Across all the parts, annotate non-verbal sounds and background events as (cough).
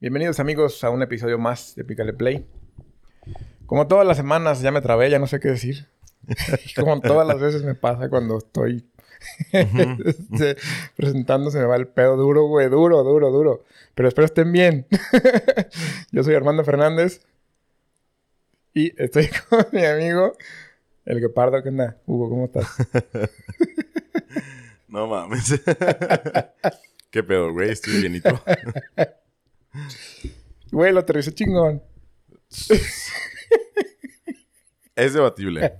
Bienvenidos amigos a un episodio más de Pícale Play. Como todas las semanas ya me trabé, ya no sé qué decir. (laughs) Como todas las veces me pasa cuando estoy (laughs) este, presentando, se me va el pedo duro, güey, duro, duro, duro. Pero espero estén bien. (laughs) Yo soy Armando Fernández y estoy con mi amigo, el Guepardo. ¿Qué onda? Hugo, ¿cómo estás? No mames. ¿Qué pedo, güey? Estoy bienito. Güey, lo aterricé chingón. Es debatible.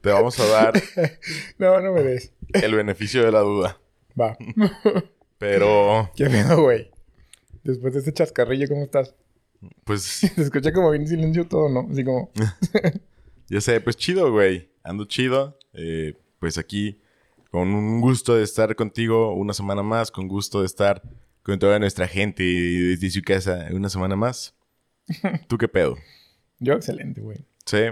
Te vamos a dar No, no me des. el beneficio de la duda. Va. Pero, Qué miedo, güey. Después de este chascarrillo, ¿cómo estás? pues, (laughs) Se escucha como bien silencio todo, ¿no? Así como... (laughs) ya sé, pues chido, güey. Ando chido. Eh, pues aquí, con un gusto de estar contigo una semana más, con gusto de estar con toda nuestra gente desde su casa una semana más. (laughs) ¿Tú qué pedo? Yo excelente, güey. Sí.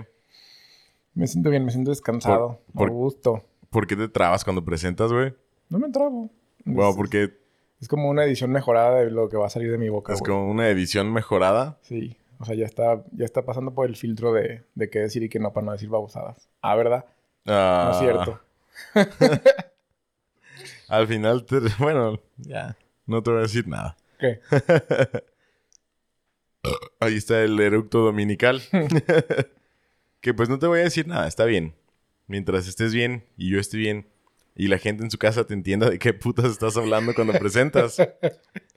Me siento bien, me siento descansado. Por- Por, gusto. ¿Por qué te trabas cuando presentas, güey? No me trabo. Wow, porque es como una edición mejorada de lo que va a salir de mi boca, es güey. como una edición mejorada. Sí. O sea, ya está, ya está pasando por el filtro de, de qué decir y qué no para no decir babosadas. Ah, ¿verdad? No Ah, es cierto. (laughs) Al final, te- (laughs) bueno, ya, no te voy a decir nada. ¿Qué? (laughs) Ahí está el eructo dominical. (laughs) (laughs) que pues no te voy a decir nada, está bien. Mientras estés bien y yo esté bien y la gente en su casa te entienda de qué putas estás hablando cuando presentas,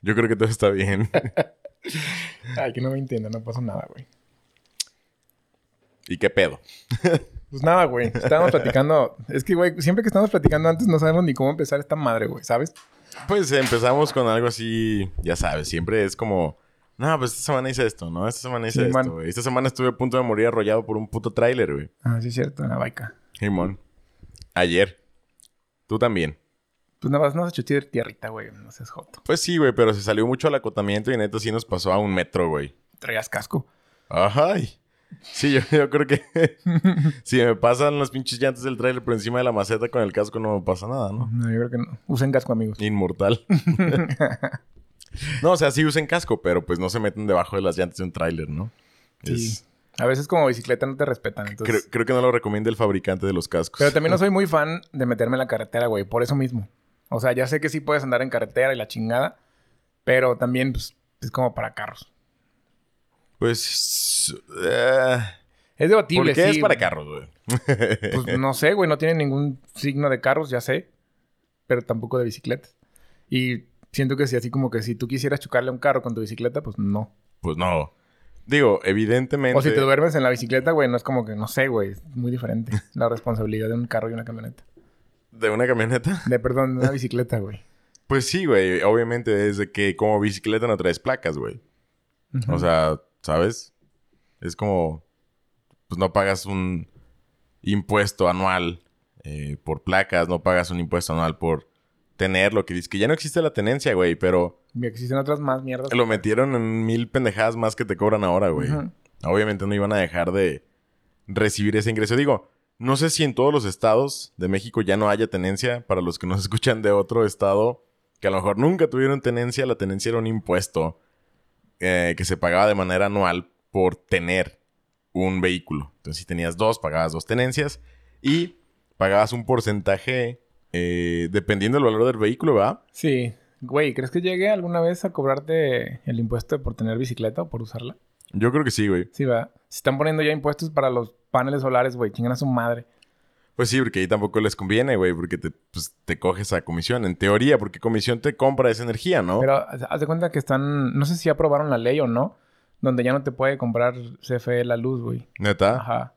yo creo que todo está bien. Ay, que no me entienda, no pasa nada, güey. ¿Y qué pedo? Pues nada, güey. Estábamos platicando. Es que, güey, siempre que estamos platicando antes no sabemos ni cómo empezar esta madre, güey, ¿sabes? Pues empezamos con algo así, ya sabes, siempre es como, no, pues esta semana hice esto, ¿no? Esta semana hice Sí, esto, güey. Esta semana estuve a punto de morir arrollado por un puto tráiler, güey. Ah, sí es cierto, en la baica. Simón. Ayer. Tú también. Pues nada más nos echó tier- tierrita, güey. No seas joto. Pues sí, güey, pero se salió mucho al acotamiento y neta sí nos pasó a un metro, güey. Traías casco. Ay. Sí, yo, yo creo que (laughs) si me pasan las pinches llantas del tráiler por encima de la maceta con el casco no me pasa nada, ¿no? No, yo creo que no. Usen casco, amigos. Inmortal. (laughs) no, o sea, sí usen casco, pero pues no se meten debajo de las llantas de un tráiler, ¿no? Sí. Es- A veces como bicicleta no te respetan, entonces... creo, creo que no lo recomienda el fabricante de los cascos. Pero también no soy muy fan de meterme en la carretera, güey. Por eso mismo. O sea, ya sé que sí puedes andar en carretera y la chingada. Pero también, pues, es como para carros. Pues... eh, Es debatible, ¿Por qué sí, es para carros, güey? (laughs) Pues no sé, güey. No tiene ningún signo de carros, ya sé. Pero tampoco de bicicletas. Y siento que si así como que si tú quisieras chocarle a un carro con tu bicicleta, pues no. Pues no. Digo, evidentemente... O si te duermes en la bicicleta, güey, no es como que, no sé, güey. Es muy diferente (laughs) la responsabilidad de un carro y una camioneta. ¿De una camioneta? De, perdón, de una (laughs) bicicleta, güey. Pues sí, güey. Obviamente desde que como bicicleta no traes placas, güey. O sea, ¿sabes? Es como... Pues no pagas un impuesto anual eh, por placas. No pagas un impuesto anual por tener lo que dice. Que ya no existe la tenencia, güey. Pero Y existen otras más mierdas. lo metieron en mil pendejadas más que te cobran ahora, güey. Obviamente no iban a dejar de recibir ese ingreso. Digo, no sé si en todos los estados de México ya no haya tenencia. Para los que nos (laughs) escuchan de otro estado que a lo mejor nunca tuvieron tenencia, la tenencia era un impuesto eh, que se pagaba de manera anual por tener un vehículo. Entonces, si tenías dos, pagabas dos tenencias y pagabas un porcentaje eh, dependiendo del valor del vehículo, ¿verdad? Sí. Güey, ¿crees que llegue alguna vez a cobrarte el impuesto por tener bicicleta o por usarla? Yo creo que sí, güey. Sí, va. Se están poniendo ya impuestos para los paneles solares, güey. Chingan a su madre. Pues sí, porque ahí tampoco les conviene, güey, porque te, pues, te coges a comisión. En teoría, porque comisión te compra esa energía, ¿no? Pero haz de cuenta que están... No sé si aprobaron la ley o no. Donde ya no te puede comprar CFE la luz, güey. Neta. Ajá.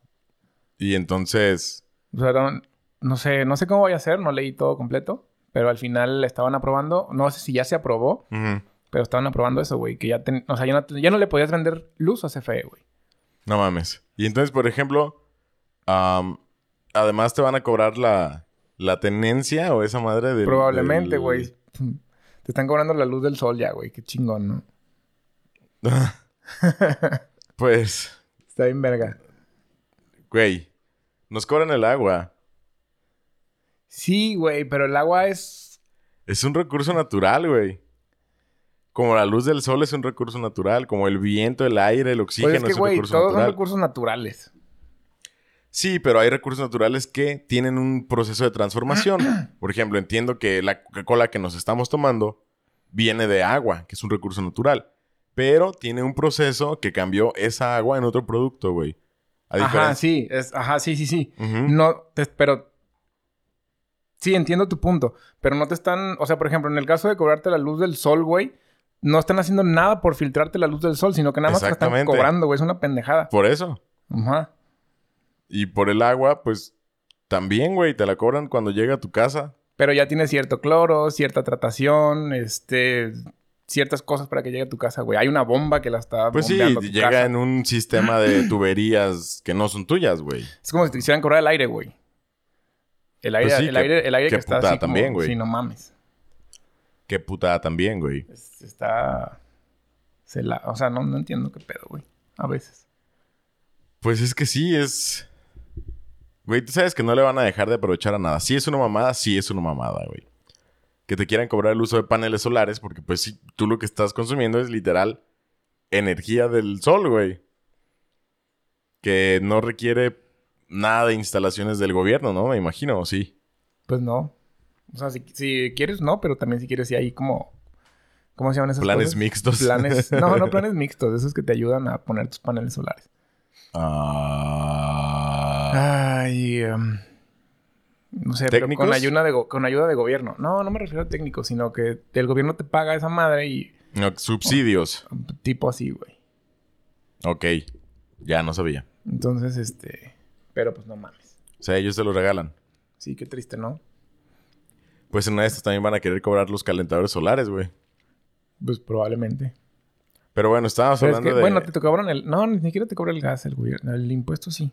Y entonces, O sea, no, no sé, no sé cómo vaya a ser, no leí todo completo, pero al final estaban aprobando, no sé si ya se aprobó, pero estaban aprobando eso, güey, que ya, ten- o sea, ya no, ya no le podías vender luz a CFE, güey. no mames. Y entonces, por ejemplo, am, además te van a cobrar la, la tenencia o esa madre del... Probablemente, del- güey. Te están cobrando la luz del sol ya, güey, qué chingón, ¿no? (laughs) pues, Está bien verga. güey, nos cobran el agua. Sí, güey, pero el agua es... Es un recurso natural, güey. Como la luz del sol es un recurso natural, como el viento, el aire, el oxígeno Pues es que, es un recurso todos natural. son recursos naturales. Sí, pero hay recursos naturales que tienen un proceso de transformación. (clears throat) Por ejemplo, entiendo que la Coca-Cola que nos estamos tomando viene de agua, que es un recurso natural. Pero tiene un proceso que cambió esa agua en otro producto, güey. Ajá, sí. Es, ajá, sí, sí, sí. No, te- pero... Sí, entiendo tu punto. Pero no te están... O sea, por ejemplo, en el caso de cobrarte la luz del sol, güey... No están haciendo nada por filtrarte la luz del sol, sino que nada más te están cobrando, güey. Es una pendejada. Por eso. Ajá. Y por el agua, pues también, güey, te la cobran cuando llega a tu casa. Pero ya tiene cierto cloro, cierta tratación, este... Ciertas cosas para que llegue a tu casa, güey. Hay una bomba que la está Pues sí, a tu llega casa. en un sistema de (clears throat) tuberías que no son tuyas, güey. Es como si te quisieran cobrar el aire, güey. El aire, Pues sí, el qué- aire, el aire que está así también, güey. Sí, no mames. Qué putada también, güey. Es- está... se la- O sea, no, no entiendo qué pedo, güey. A veces. Pues es que sí, es... Güey, tú sabes que no le van a dejar de aprovechar a nada. Si es una mamada, sí es una mamada, güey. Que te quieran cobrar el uso de paneles solares porque pues sí, tú lo que estás consumiendo es literal energía del sol, güey. Que no requiere nada de instalaciones del gobierno, ¿no? Me imagino, ¿o sí? Pues no. O sea, si, si quieres, no. Pero también si quieres, sí hay como... ¿Cómo se llaman esas Planes cosas? mixtos. Planes... No, no (laughs) planes mixtos. Esos que te ayudan a poner tus paneles solares. Ah... Ay... em, no sé, pero ¿Técnicos? con ayuda, de con ayuda de gobierno. No, no me refiero a técnicos, sino que el gobierno te paga esa madre y... no, subsidios. Tipo así, güey. Ok. Ya no sabía. Entonces, este... Pero pues no mames. O sea, ellos te lo regalan. Sí, qué triste, ¿no? Pues en una de estas también van a querer cobrar los calentadores solares, güey. Pues probablemente. Pero bueno, estábamos Pero es hablando que, de... bueno, te, cobran el... No, ni siquiera te cobra el gas, el gobierno. El impuesto sí.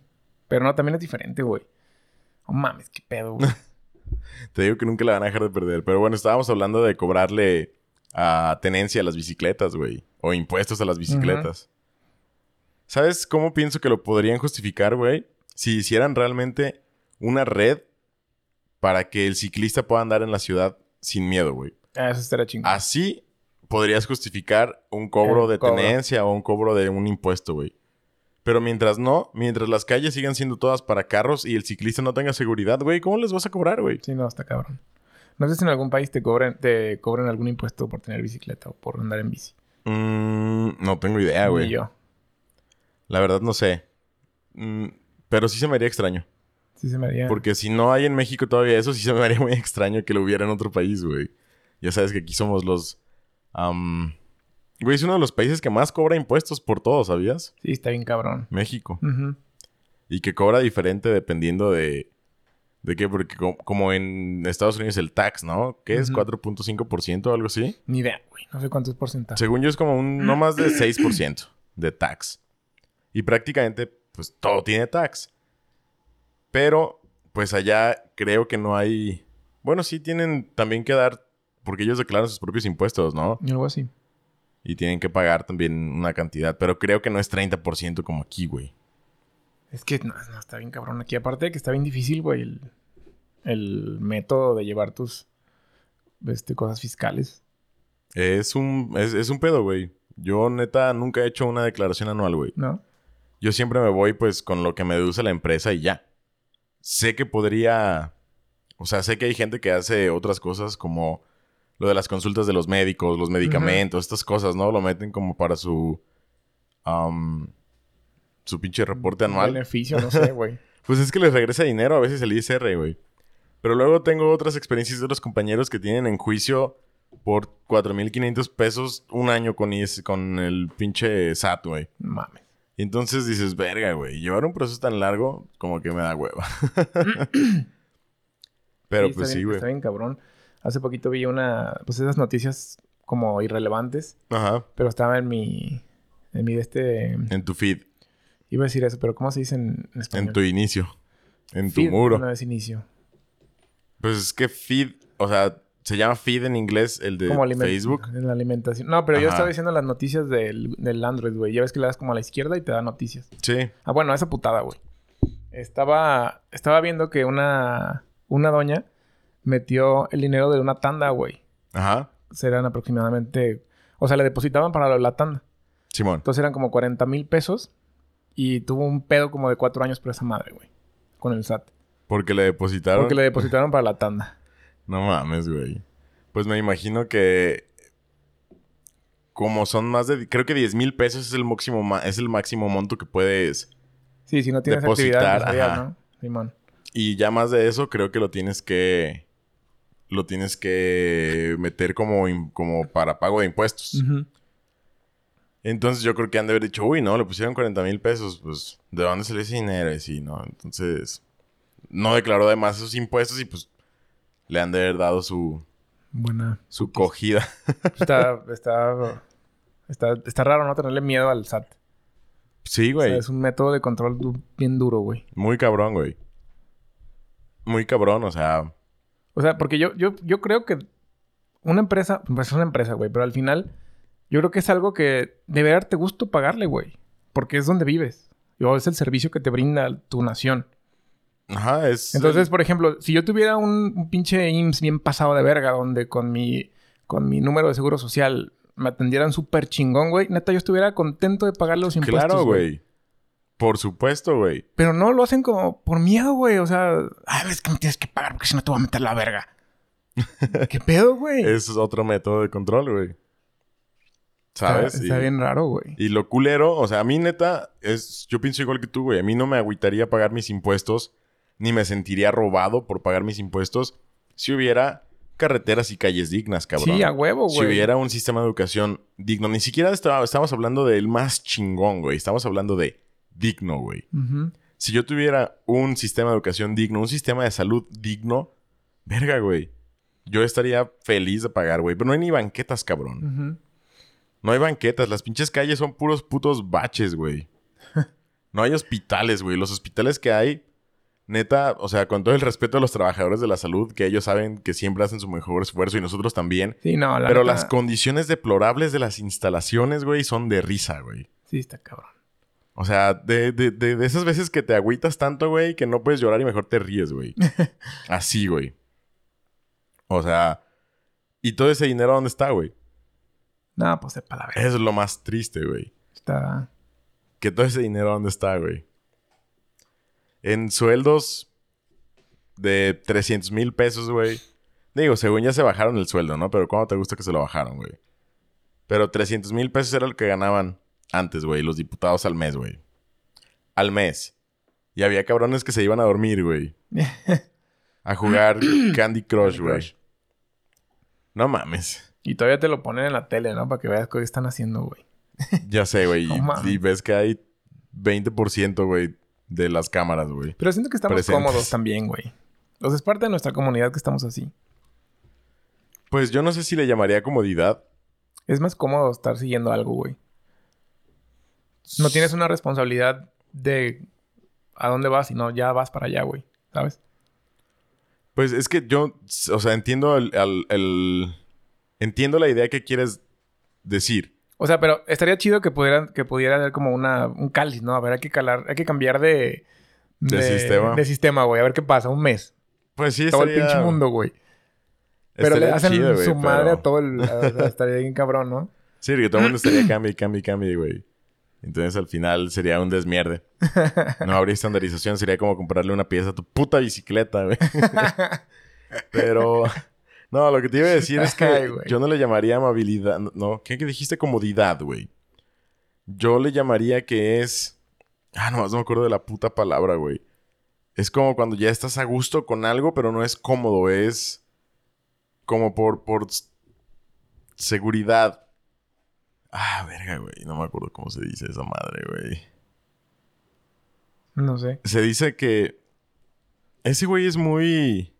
Pero no, también es diferente, güey. No mames, qué pedo, güey. (laughs) Te digo que nunca la van a dejar de perder. Pero bueno, estábamos hablando de cobrarle a tenencia a las bicicletas, güey. O impuestos a las bicicletas. ¿Sabes cómo pienso que lo podrían justificar, güey? Si hicieran realmente una red para que el ciclista pueda andar en la ciudad sin miedo, güey. Ah, eso estaría chingón. Así podrías justificar un cobro El de cobro. tenencia o un cobro de un impuesto, güey. Pero mientras no, mientras las calles sigan siendo todas para carros y el ciclista no tenga seguridad, güey, ¿cómo les vas a cobrar, güey? Sí, no, está cabrón. No sé si en algún país te cobren, te cobren algún impuesto por tener bicicleta o por andar en bici. Mm, no tengo idea, Ni güey. yo. La verdad no sé. Mm, pero sí se me haría extraño. Sí se me haría... Porque si no hay en México todavía eso, sí se me haría muy extraño que lo hubiera en otro país, güey. Ya sabes que aquí somos los... Güey, es uno de los países que más cobra impuestos por todo, ¿sabías? Sí, está bien cabrón. México. Y que cobra diferente dependiendo de... ¿De qué? Porque co- como en Estados Unidos el tax, ¿no? ¿Qué es? Ujú. ¿4.5% o algo así? Ni idea, güey. No sé cuánto es porcentaje. Según yo es como un... No más de (clears throat) 6% de tax. Y prácticamente, pues, todo tiene tax. Pero, pues, allá creo que no hay... Bueno, sí tienen también que dar... Porque ellos declaran sus propios impuestos, ¿no? Algo así. Y tienen que pagar también una cantidad. Pero creo que no es 30% como aquí, güey. Es que no, no, está bien cabrón aquí. Aparte de que está bien difícil, güey, el, el método de llevar tus este, cosas fiscales. Es un, es, es un pedo, güey. Yo, neta, nunca he hecho una declaración anual, güey. ¿No? Yo siempre me voy, pues, con lo que me deduce la empresa y ya. Sé que podría... O sea, sé que hay gente que hace otras cosas como lo de las consultas de los médicos, los medicamentos, estas cosas, ¿no? Lo meten como para su... su pinche reporte anual. Beneficio, no sé, güey. (laughs) Pues es que les regresa dinero a veces el ISR, güey. Pero luego tengo otras experiencias de otros compañeros que tienen en juicio por 4.500 pesos un año con, IS con el pinche SAT, güey. Mames. Y entonces dices, verga, güey, llevar un proceso tan largo como que me da hueva. (clears throat) Pero Sí, pues sí, güey. Está bien cabrón. Hace poquito vi una... Pues esas noticias como irrelevantes. Ajá. Pero estaba en mi... En mi de este... En tu feed, Iba a decir eso, pero ¿cómo se dice en, en español? en tu inicio, en tu muro. No es inicio. Pues es que feed, o sea, se llama feed en inglés el de como Facebook. En la alimentación. No, pero yo estaba diciendo las noticias del, del Android, güey. Ya ves que le das como a la izquierda y te da noticias. Sí. Ah, bueno, esa putada, güey. Estaba, estaba viendo que una, una doña metió el dinero de una tanda, güey. Ajá. Serán aproximadamente O sea, le depositaban para la tanda. Simón. Entonces eran como 40 mil pesos. Y tuvo un pedo como de cuatro años por esa madre, güey. Con el SAT. Porque le depositaron. Porque le depositaron para la tanda. (laughs) No mames, güey. Pues me imagino que. Como son más de. Creo que 10 mil pesos es el máximo, es el máximo monto que puedes. Sí, si no tienes Depositar, actividad empresarial, ajá. ¿no? Simón. Y ya más de eso, creo que lo tienes que. Lo tienes que meter como, como para pago de impuestos. Entonces yo creo que han de haber dicho, uy, no, le pusieron 40 mil pesos. Pues, ¿de dónde sale ese dinero? Y sí, no. Entonces, no declaró además esos impuestos y pues le han de haber dado su, Buena. su cogida. Está, está, está, está raro no tenerle miedo al SAT. sí, O sea, güey. es un método de control bien duro, güey. Muy cabrón, güey. Muy cabrón, o sea. O sea, porque yo, yo, yo creo que una empresa, pues es una empresa, güey, pero al final yo creo que es algo que debe darte gusto pagarle, güey. Porque es donde vives. O es el servicio que te brinda tu nación. Ajá, es. Entonces, por ejemplo, si yo tuviera un, un pinche IMSS bien pasado de verga, donde con mi, con mi número de seguro social me atendieran súper chingón, güey, neta, yo estuviera contento de pagar los impuestos. Claro, güey. Por supuesto, güey. Pero no lo hacen como por miedo, güey. O sea, ay, es que me tienes que pagar porque si no te voy a meter la verga. (laughs) ¿Qué pedo, güey? Es otro método de control, güey. ¿Sabes? Está, Y- bien raro, güey. Y lo culero, o sea, a mí neta, es, yo pienso igual que tú, güey. A mí no me agüitaría pagar mis impuestos, ni me sentiría robado por pagar mis impuestos si hubiera carreteras y calles dignas, cabrón. Sí, a huevo, Si güey. hubiera un sistema de educación digno, ni siquiera estaba- estamos hablando del más chingón, güey. Estamos hablando de digno, güey. Si yo tuviera un sistema de educación digno, un sistema de salud digno, verga, güey. Yo estaría feliz de pagar, güey. Pero no hay ni banquetas, cabrón. No hay banquetas. Las pinches calles son puros putos baches, güey. (laughs) No hay hospitales, güey. Los hospitales que hay, neta, o sea, con todo el respeto a los trabajadores de la salud, que ellos saben que siempre hacen su mejor esfuerzo y nosotros también. Sí, no, la Pero neta, las condiciones deplorables de las instalaciones, güey, son de risa, güey. Sí, está cabrón. O sea, de, de, de, de esas veces que te agüitas tanto, güey, que no puedes llorar y mejor te ríes, güey. (laughs) Así, güey. O sea, ¿y todo ese dinero dónde está, güey? No, pues verga. Eso es lo más triste, güey. Está... Que todo ese dinero dónde está, güey. En sueldos de 300 mil pesos, güey. Digo, según ya se bajaron el sueldo, ¿no? Pero ¿cómo te gusta que se lo bajaron, güey? Pero 300 mil pesos era lo que ganaban antes, güey. Los diputados al mes, güey. Al mes. Y había cabrones que se iban a dormir, güey. (laughs) A jugar (coughs) Candy Crush, güey. No mames. Y todavía te lo ponen en la tele, ¿no? Para que veas qué están haciendo, güey. (laughs) Ya sé, güey. (laughs) No y- ves que hay 20%, güey, de las cámaras, güey. Pero siento que estamos Presentes. cómodos también, güey. O sea, es parte de nuestra comunidad que estamos así. Pues yo no sé si le llamaría comodidad. Es más cómodo estar siguiendo algo, güey. No tienes una responsabilidad de a dónde vas, sino ya vas para allá, güey. ¿Sabes? Pues es que yo, o sea, entiendo el, el- el- entiendo la idea que quieres decir. O sea, pero estaría chido que pudieran, que pudiera haber como una, un cáliz, ¿no? A ver, hay que calar, hay que cambiar de... De sistema. De sistema, güey. A ver qué pasa. Un mes. Pues sí, Todo el pinche mundo, güey. Pero le hacen chido, su madre pero- a todo el... o sea, estaría bien cabrón, ¿no? Sí, que todo el mundo estaría cambie, cambie, cambie, güey. Entonces al final sería un desmierde. No habría estandarización, sería como comprarle una pieza a tu puta bicicleta, güey. (laughs) Pero no, lo que te iba a decir es que Ay, yo no le llamaría amabilidad, no, ¿qué que dijiste? Comodidad, güey. Yo le llamaría que es ah, no, no me acuerdo de la puta palabra, güey. Es como cuando ya estás a gusto con algo, pero no es cómodo, es como por por seguridad. Ah, verga, güey. No me acuerdo cómo se dice esa madre, güey. No sé. Se dice que ese güey es muy...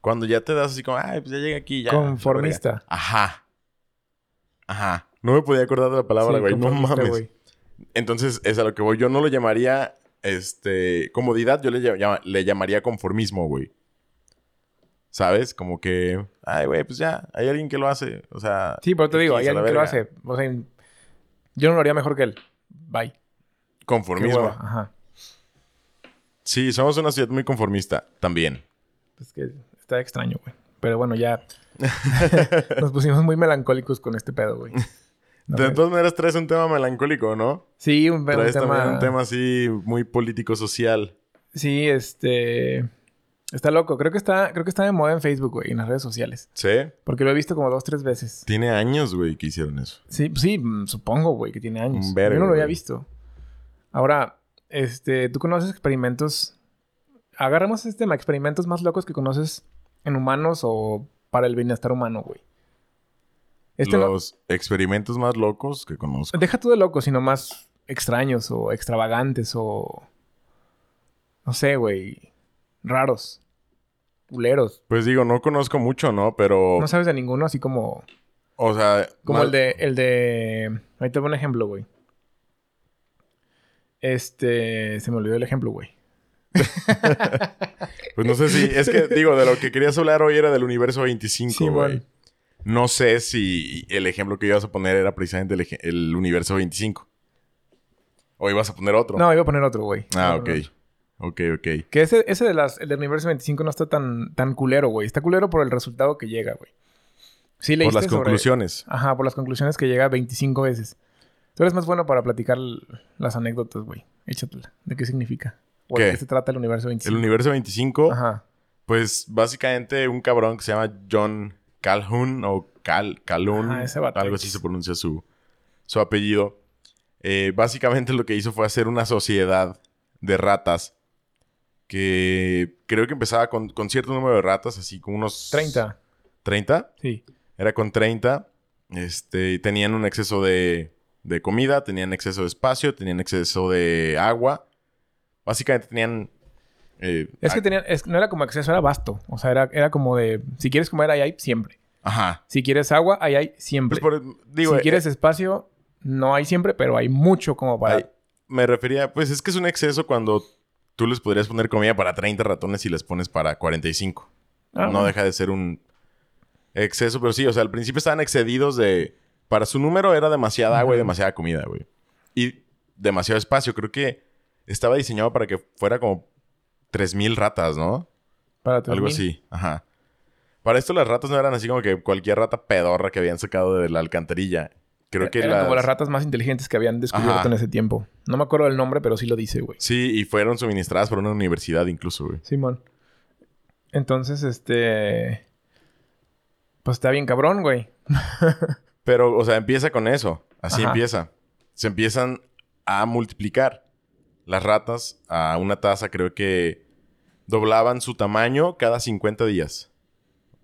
Cuando ya te das así como, ay, pues ya llegué aquí, ya. Conformista. la verga". Ajá. Ajá. No me podía acordar de la palabra, Sí, güey. no mames. güey. Entonces, es a lo que voy. Yo no lo llamaría, este... Comodidad, yo le, llama- le llamaría conformismo, güey. ¿Sabes? Como que... Ay, güey, pues ya. Hay alguien que lo hace. O sea... Sí, pero te digo, hay alguien que lo hace. O sea, yo no lo haría mejor que él. Bye. Conformismo. Ajá. Sí, somos una ciudad muy conformista. También. Es que está extraño, güey. Pero bueno, ya... (laughs) Nos pusimos muy melancólicos con este pedo, güey. (laughs) De todas maneras traes un tema melancólico, ¿no? Sí, un, un Traes tema... también un tema así muy político-social. Sí, este... Está loco. Creo que está, creo que está de moda en Facebook, güey, en las redes sociales. ¿Sí? Porque lo he visto como dos, tres veces. Tiene años, güey, que hicieron eso. Sí, sí, mm, supongo, güey, que tiene años. Un Yo no lo había güey. visto. Ahora, este, ¿tú conoces experimentos? Agarramos este tema, experimentos más locos que conoces en humanos o para el bienestar humano, güey. Este no- Los experimentos más locos que conozco. Deja tú de locos, sino más extraños o extravagantes o. No sé, güey. Raros. Culeros. Pues digo, no conozco mucho, ¿no? Pero, No sabes de ninguno, así como. o sea... Como mal- el de. El de. Ahí te voy un ejemplo, güey. Este. Se me olvidó el ejemplo, güey. (laughs) Pues no sé si... Es que, digo, de lo que querías hablar hoy era del universo 25, Sí, güey. man. No sé si el ejemplo que ibas a poner era precisamente el, universo 25. ¿O ibas a poner otro? No, iba a poner otro, güey. Ah, ok. otro. Ok, ok. Que ese, ese de las, el del universo 25 no está tan, tan culero, güey. Está culero por el resultado que llega, güey. Sí, Por leíste las sobre- conclusiones. Ajá, por las conclusiones que llega 25 veces. Tú eres más bueno para platicar las anécdotas, güey. Échatela. ¿De qué significa? ¿O ¿Qué? de qué se trata el universo 25? El universo 25, Ajá. pues básicamente un cabrón que se llama John Calhoun o Cal Calhoun, Ajá, ese algo así se pronuncia su, su apellido. Eh, básicamente lo que hizo fue hacer una sociedad de ratas que creo que empezaba con, con cierto número de ratas, así como unos... 30. ¿30? Sí. Era con 30. Este, tenían un exceso de, de comida, tenían exceso de espacio, tenían exceso de agua. Básicamente tenían... eh, Es que tenían, es- no era como acceso, era vasto. O sea, era, era como de, si quieres comer, ahí hay siempre. Ajá. Si quieres agua, ahí hay siempre. Pues por- digo, si eh, quieres espacio, no hay siempre, pero hay mucho como para... me refería, pues es que es un exceso cuando tú les podrías poner comida para 30 ratones y les pones para 45. Ah, no bueno. deja de ser un exceso, pero sí, o sea, al principio estaban excedidos de... Para su número era demasiada agua y demasiada comida, güey. Y demasiado espacio. Creo que estaba diseñado para que fuera como 3.000 ratas, ¿no? Para Algo 3000. así. Ajá. Para esto las ratas no eran así como que cualquier rata pedorra que habían sacado de la alcantarilla. Creo que Eran como las ratas más inteligentes que habían descubierto Ajá. en ese tiempo. No me acuerdo del nombre, pero sí lo dice, güey. Sí, y fueron suministradas por una universidad incluso, güey. Simón. Entonces, este... Pues está bien cabrón, güey. (laughs) Pero, o sea, empieza con eso. Así Ajá. empieza. Se empiezan a multiplicar las ratas a una tasa, creo que doblaban su tamaño cada 50 días.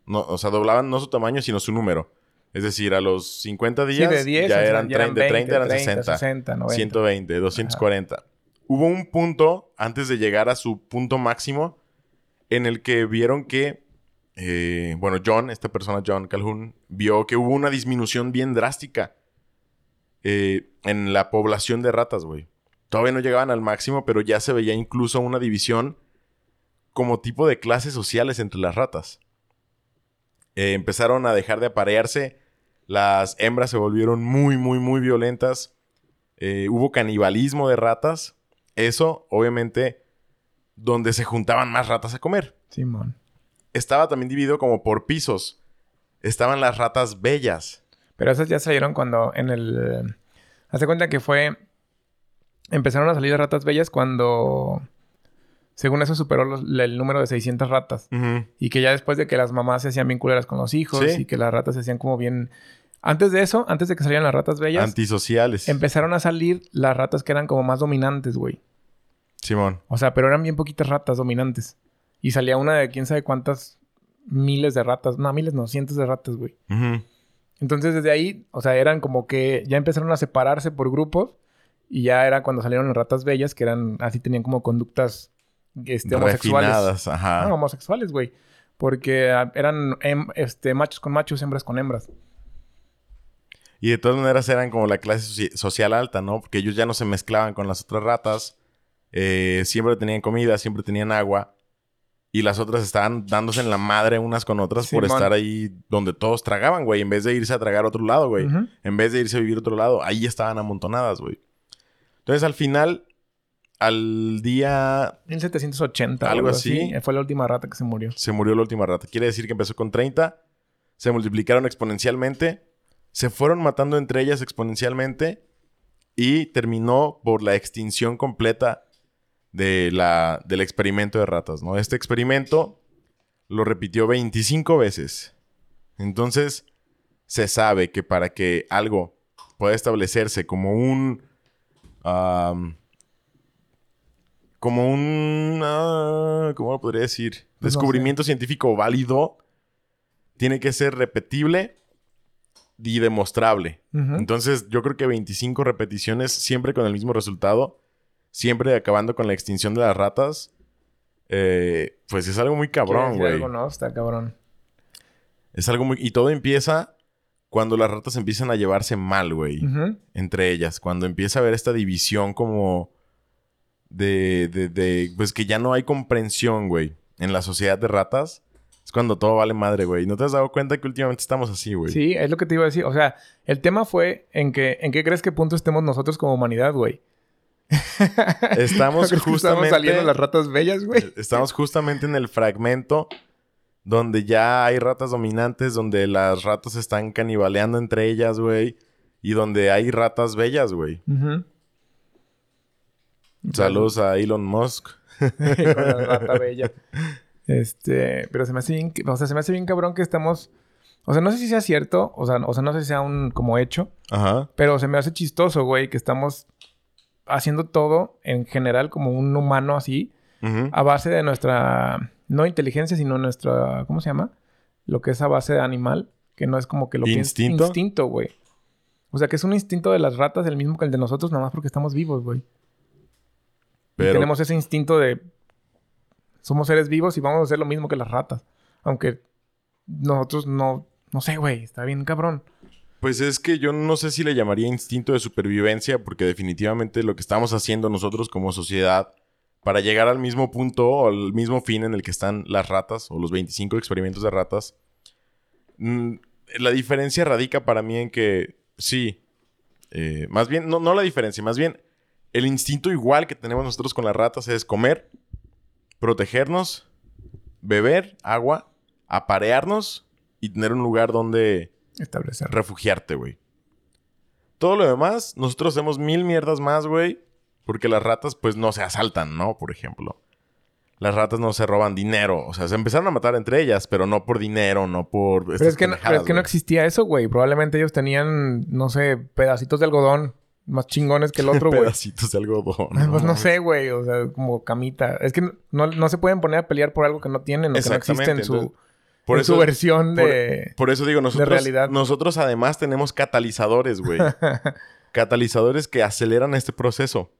No, o sea, doblaban no su tamaño, sino su número. Es decir, a los 50 días sí, de 10 ya eran, ya 30, de 30 eran 30, 60, 60, 90. 120, 240. Hubo un punto antes de llegar a su punto máximo en el que vieron que, eh, bueno, John, esta persona, John Calhoun, vio que hubo una disminución bien drástica eh, en la población de ratas, güey. Todavía no llegaban al máximo, pero ya se veía incluso una división como tipo de clases sociales entre las ratas. Eh, empezaron a dejar de aparearse, las hembras se volvieron muy, muy, muy violentas. Eh, hubo canibalismo de ratas. Eso, obviamente, donde se juntaban más ratas a comer Simón. estaba también dividido como por pisos. Estaban las ratas bellas. Pero esas ya salieron cuando en el... eh, Hazte cuenta que fue... Empezaron a salir las ratas bellas cuando... Según eso superó los- el número de 600 ratas. Y que ya después de que las mamás se hacían bien culeras con los hijos Sí. y que las ratas se hacían como bien... Antes de eso, antes de que salieran las ratas bellas, Antisociales. empezaron a salir las ratas que eran como más dominantes, güey. Simón. O sea, pero eran bien poquitas ratas dominantes. Y salía una de quién sabe cuántas miles de ratas. No, miles no, cientos de ratas, güey. Entonces desde ahí, o sea, eran como que ya empezaron a separarse por grupos. Y ya era cuando salieron las ratas bellas, que eran así, tenían como conductas este, homosexuales. Refinadas, ajá. Ah, homosexuales, güey. Porque eran hem- este, machos con machos, hembras con hembras. Y de todas maneras eran como la clase soci- social alta, ¿no? Porque ellos ya no se mezclaban con las otras ratas. Eh, siempre tenían comida, siempre tenían agua. Y las otras estaban dándose en la madre unas con otras por Simón. estar ahí donde todos tragaban, güey. En vez de irse a tragar a otro lado, güey. En vez de irse a vivir a otro lado. Ahí estaban amontonadas, güey. Entonces, al final, al día 1780. Algo Algo así. así. Fue la última rata que se murió. se murió la última rata. Quiere decir que empezó con 30, se multiplicaron exponencialmente se fueron matando entre ellas exponencialmente y terminó por la extinción completa de la, del experimento de ratas, ¿no? Este experimento lo repitió 25 veces. Entonces, se sabe que para que algo pueda establecerse como un... como un... Ah, ¿Cómo lo podría decir? Pues no Descubrimiento científico válido. Tiene que ser repetible y demostrable. Entonces, yo creo que 25 repeticiones, siempre con el mismo resultado, siempre acabando con la extinción de las ratas, eh, pues es algo muy cabrón, güey. algo, ¿no? Está cabrón. Es algo muy... Y todo empieza cuando las ratas empiezan a llevarse mal, güey. Entre ellas. Cuando empieza a haber esta división como... De, de, de... Pues que ya no hay comprensión, güey. En la sociedad de ratas. Es cuando todo vale madre, güey. ¿No te has dado cuenta que últimamente estamos así, güey? Sí, es lo que te iba a decir. O sea, el tema fue en que, ¿en qué crees que punto estemos nosotros como humanidad, güey? (laughs) (laughs) Estamos ¿Crees que Estamos justamente... saliendo las ratas bellas, güey. (laughs) Estamos justamente en el fragmento donde ya hay ratas dominantes, donde las ratas están canibaleando entre ellas, güey. Y donde hay ratas bellas, güey. Ujú. Saludos a Elon Musk. (laughs) Con la rata bella. Este, pero se me hace bien, o sea, se me hace bien cabrón que estamos, o sea, no sé si sea cierto, o sea, o sea, no sé si sea un como hecho, Ajá. pero se me hace chistoso, güey, que estamos haciendo todo en general como un humano así, a base de nuestra, no inteligencia, sino nuestra, ¿cómo se llama? Lo que es a base de animal, que no es como que lo ¿Instinto? Instinto, güey. O sea, que es un instinto de las ratas el mismo que el de nosotros, nada más porque estamos vivos, güey. Y tenemos ese instinto de somos seres vivos y vamos a hacer lo mismo que las ratas. Aunque nosotros no, no sé, güey, está bien cabrón. pues es que yo no sé si le llamaría instinto de supervivencia, porque definitivamente lo que estamos haciendo nosotros como sociedad para llegar al mismo punto o al mismo fin en el que están las ratas o los 25 experimentos de ratas, mm, la diferencia radica para mí en que sí, eh, más bien, no, no la diferencia, más bien el instinto igual que tenemos nosotros con las ratas es comer, protegernos, beber agua, aparearnos y tener un lugar donde Establecer. refugiarte, güey. Todo lo demás, nosotros hacemos mil mierdas más, güey. Porque las ratas, pues, no se asaltan, ¿no? Por ejemplo. Las ratas no se roban dinero. O sea, se empezaron a matar entre ellas, pero no por dinero, no por... Pero es, que no, pero es que no existía eso, güey. Probablemente ellos tenían, no sé, pedacitos de algodón más chingones que el otro, güey. Pedacitos de algodón. Pues no sé, güey. O sea, como camita. Es que no, no, se pueden poner a pelear por algo que no tienen o que no existe en su, entonces, Por en eso, su versión por- de... por eso digo, nosotros, realidad. nosotros además tenemos catalizadores, güey. (laughs) catalizadores que aceleran este proceso.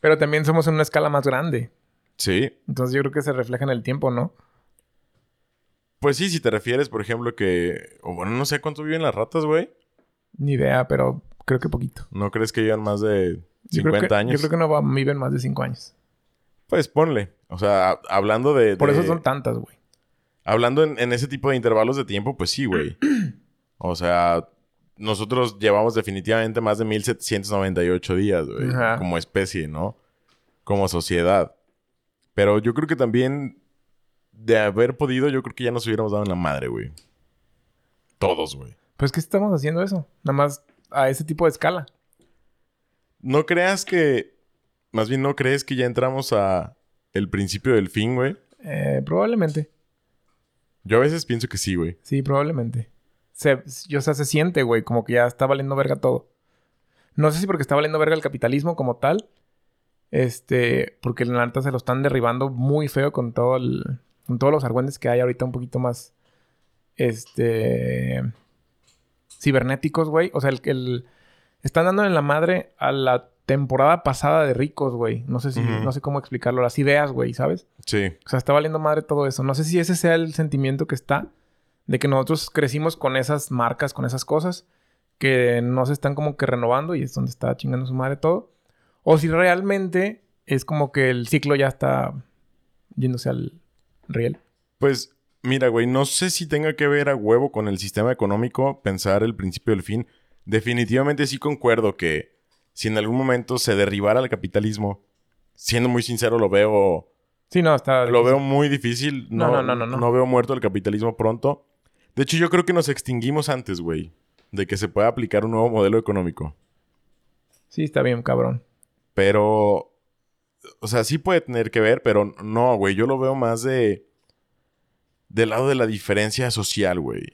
Pero también somos en una escala más grande. Sí. Entonces yo creo que se refleja en el tiempo, ¿no? Pues sí, si te refieres, por ejemplo, que... O bueno, no sé cuánto viven las ratas, güey. Ni idea, pero creo que poquito. ¿No crees que llevan más de Yo 50 creo que, años? Yo creo que no va- viven más de cinco años. Pues ponle. O sea, ha- hablando de... Por de- eso son tantas, güey. Hablando en, en ese tipo de intervalos de tiempo, pues sí, güey. (clears throat) O sea, nosotros llevamos definitivamente más de 1798 días, güey. Ajá. Como especie, ¿no? Como sociedad. Pero yo creo que también, de haber podido, yo creo que ya nos hubiéramos dado en la madre, güey. Todos, güey. Pues que estamos haciendo eso. Nada más a ese tipo de escala. No creas que... Más bien, no crees que ya entramos a el principio del fin, güey. Eh, probablemente. Yo a veces pienso que sí, güey. Sí, probablemente. Se, o sea, se siente, güey, como que ya está valiendo verga todo. No sé si porque está valiendo verga el capitalismo como tal. Este, porque la neta se lo están derribando muy feo con todo el, con todos los argüentes que hay ahorita un poquito más, este, cibernéticos, güey. O sea, el, el están dando en la madre a la temporada pasada de ricos, güey. No sé si, no sé cómo explicarlo. Las ideas, güey, ¿sabes? Sí. O sea, está valiendo madre todo eso. No sé si ese sea el sentimiento que está de que nosotros crecimos con esas marcas, con esas cosas que no se están como que renovando y es donde está chingando su madre todo. O si realmente es como que el ciclo ya está yéndose al riel. Pues mira, güey, no sé si tenga que ver a huevo con el sistema económico pensar el principio del fin. Definitivamente sí concuerdo que si en algún momento se derribara el capitalismo, siendo muy sincero, lo veo Sí, no, está... lo veo muy difícil. No, No, no, no, no, no. veo muerto el capitalismo pronto. De hecho, yo creo que nos extinguimos antes, güey. de que se pueda aplicar un nuevo modelo económico. Sí, está bien, cabrón. Pero, o sea, sí puede tener que ver, pero no, güey, yo lo veo más de... Del lado de la diferencia social, güey.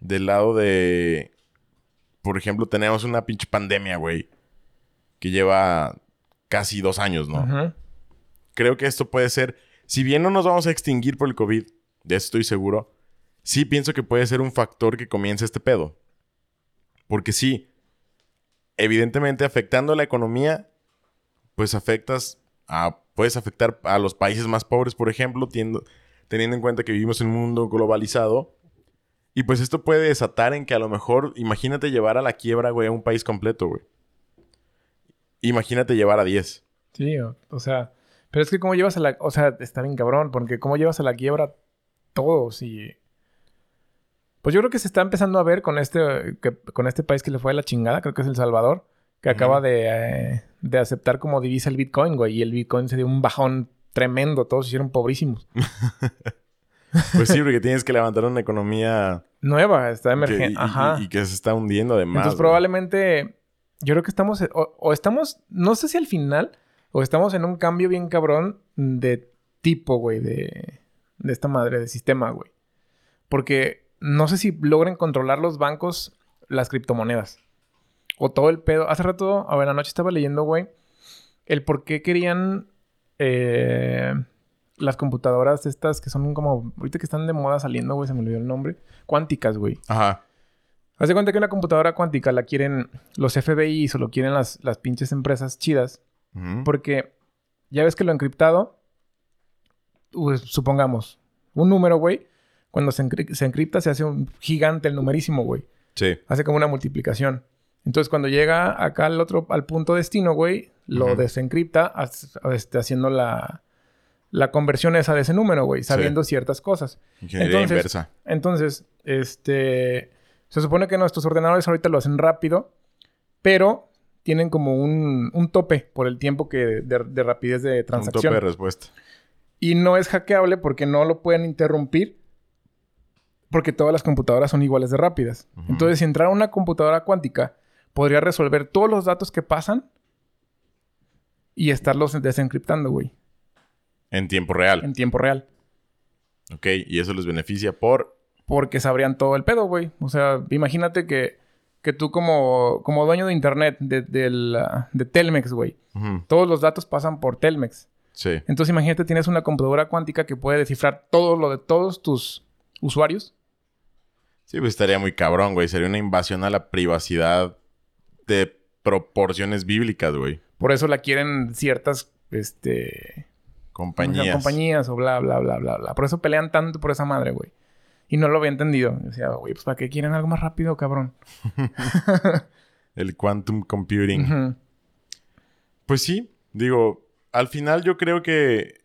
Del lado de... Por ejemplo, tenemos una pinche pandemia, güey. Que lleva casi dos años, ¿no? Creo que esto puede ser... Si bien no nos vamos a extinguir por el COVID, de eso estoy seguro, sí pienso que puede ser un factor que comience este pedo. Porque sí, evidentemente afectando a la economía, pues afectas a... Puedes afectar a los países más pobres, por ejemplo, tiendo- teniendo en cuenta que vivimos en un mundo globalizado. Y pues esto puede desatar en que a lo mejor, imagínate llevar a la quiebra, güey, a un país completo, güey. Imagínate llevar a 10. Sí, o, o sea, pero es que cómo llevas a la, o sea, está bien cabrón, porque cómo llevas a la quiebra todos y pues yo creo que se está empezando a ver con este que- con este país que le fue a la chingada, creo que es El Salvador, que acaba de, eh, de aceptar como divisa el Bitcoin, güey, y el Bitcoin se dio un bajón tremendo, todos se hicieron pobrísimos. (laughs) Pues sí, porque tienes que levantar una economía Nueva, está emergente, y, ajá. y- y que se está hundiendo además. Entonces güey. probablemente yo creo que estamos o, o estamos no sé si al final o estamos en un cambio bien cabrón de tipo, güey, de de esta madre de sistema, güey. Porque no sé si logren controlar los bancos las criptomonedas. O todo el pedo. Hace rato, a ver, anoche estaba leyendo, güey, el por qué querían eh, las computadoras estas que son como ahorita que están de moda saliendo, güey, se me olvidó el nombre, cuánticas, güey. Ajá. Haz de cuenta que una computadora cuántica la quieren los FBI o lo quieren las, las pinches empresas chidas. Porque ya ves que lo encriptado, pues, supongamos, un número, güey, cuando se, encri- se encripta se hace un gigante el numerísimo, güey. Sí. Hace como una multiplicación. Entonces, cuando llega acá al otro, al punto destino, güey, lo Ujú. desencripta haz- este, haciendo la, la conversión esa de ese número, güey, sabiendo ciertas cosas. Ingeniería Entonces- inversa. Entonces, este. Se supone que nuestros ordenadores ahorita lo hacen rápido, pero tienen como un, un tope por el tiempo que de, de rapidez de Un tope transacción. de respuesta. Y no es hackeable porque no lo pueden interrumpir. Porque todas las computadoras son iguales de rápidas. Entonces, si entrara una computadora cuántica, podría resolver todos los datos que pasan y estarlos desencriptando, güey, En tiempo real. en tiempo real. Ok. Y eso les beneficia por... porque sabrían todo el pedo, güey. O sea, imagínate que, que tú como, como dueño de internet de, ah, de Telmex, güey, todos los datos pasan por Telmex. Sí. Entonces imagínate tienes una computadora cuántica que puede descifrar todo lo de todos tus usuarios. Sí, pues estaría muy cabrón, güey. Sería una invasión a la privacidad de proporciones bíblicas, güey. Por eso la quieren ciertas, este... ¿cómo se llama? Compañías. Compañías o bla, bla, bla, bla, bla. Por eso pelean tanto por esa madre, güey. Y no lo había entendido. Decía, güey, pues ¿para qué quieren algo más rápido, cabrón? (laughs) El quantum computing. Pues sí, digo, al final yo creo que,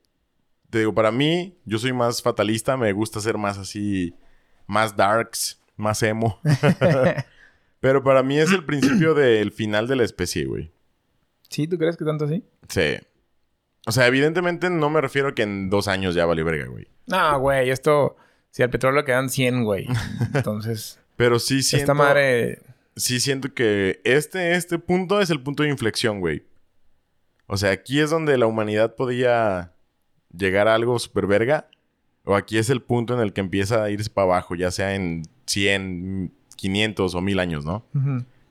te digo, para mí, yo soy más fatalista, me gusta ser más así, más darks, más emo. (laughs) Pero para mí es el (clears throat) principio del final de la especie, güey. ¿Sí? ¿Tú crees que tanto así? Sí. O sea, evidentemente no me refiero a que en dos años ya vale verga, güey. No, güey, esto... Si al petróleo quedan 100, güey. (laughs) Entonces, Pero sí siento... esta madre... Sí siento que este, este punto es el punto de inflexión, güey. O sea, aquí es donde la humanidad podía llegar a algo super verga. O aquí es el punto en el que empieza a irse para abajo, ya sea en 100, 500 o 1000 años, ¿no?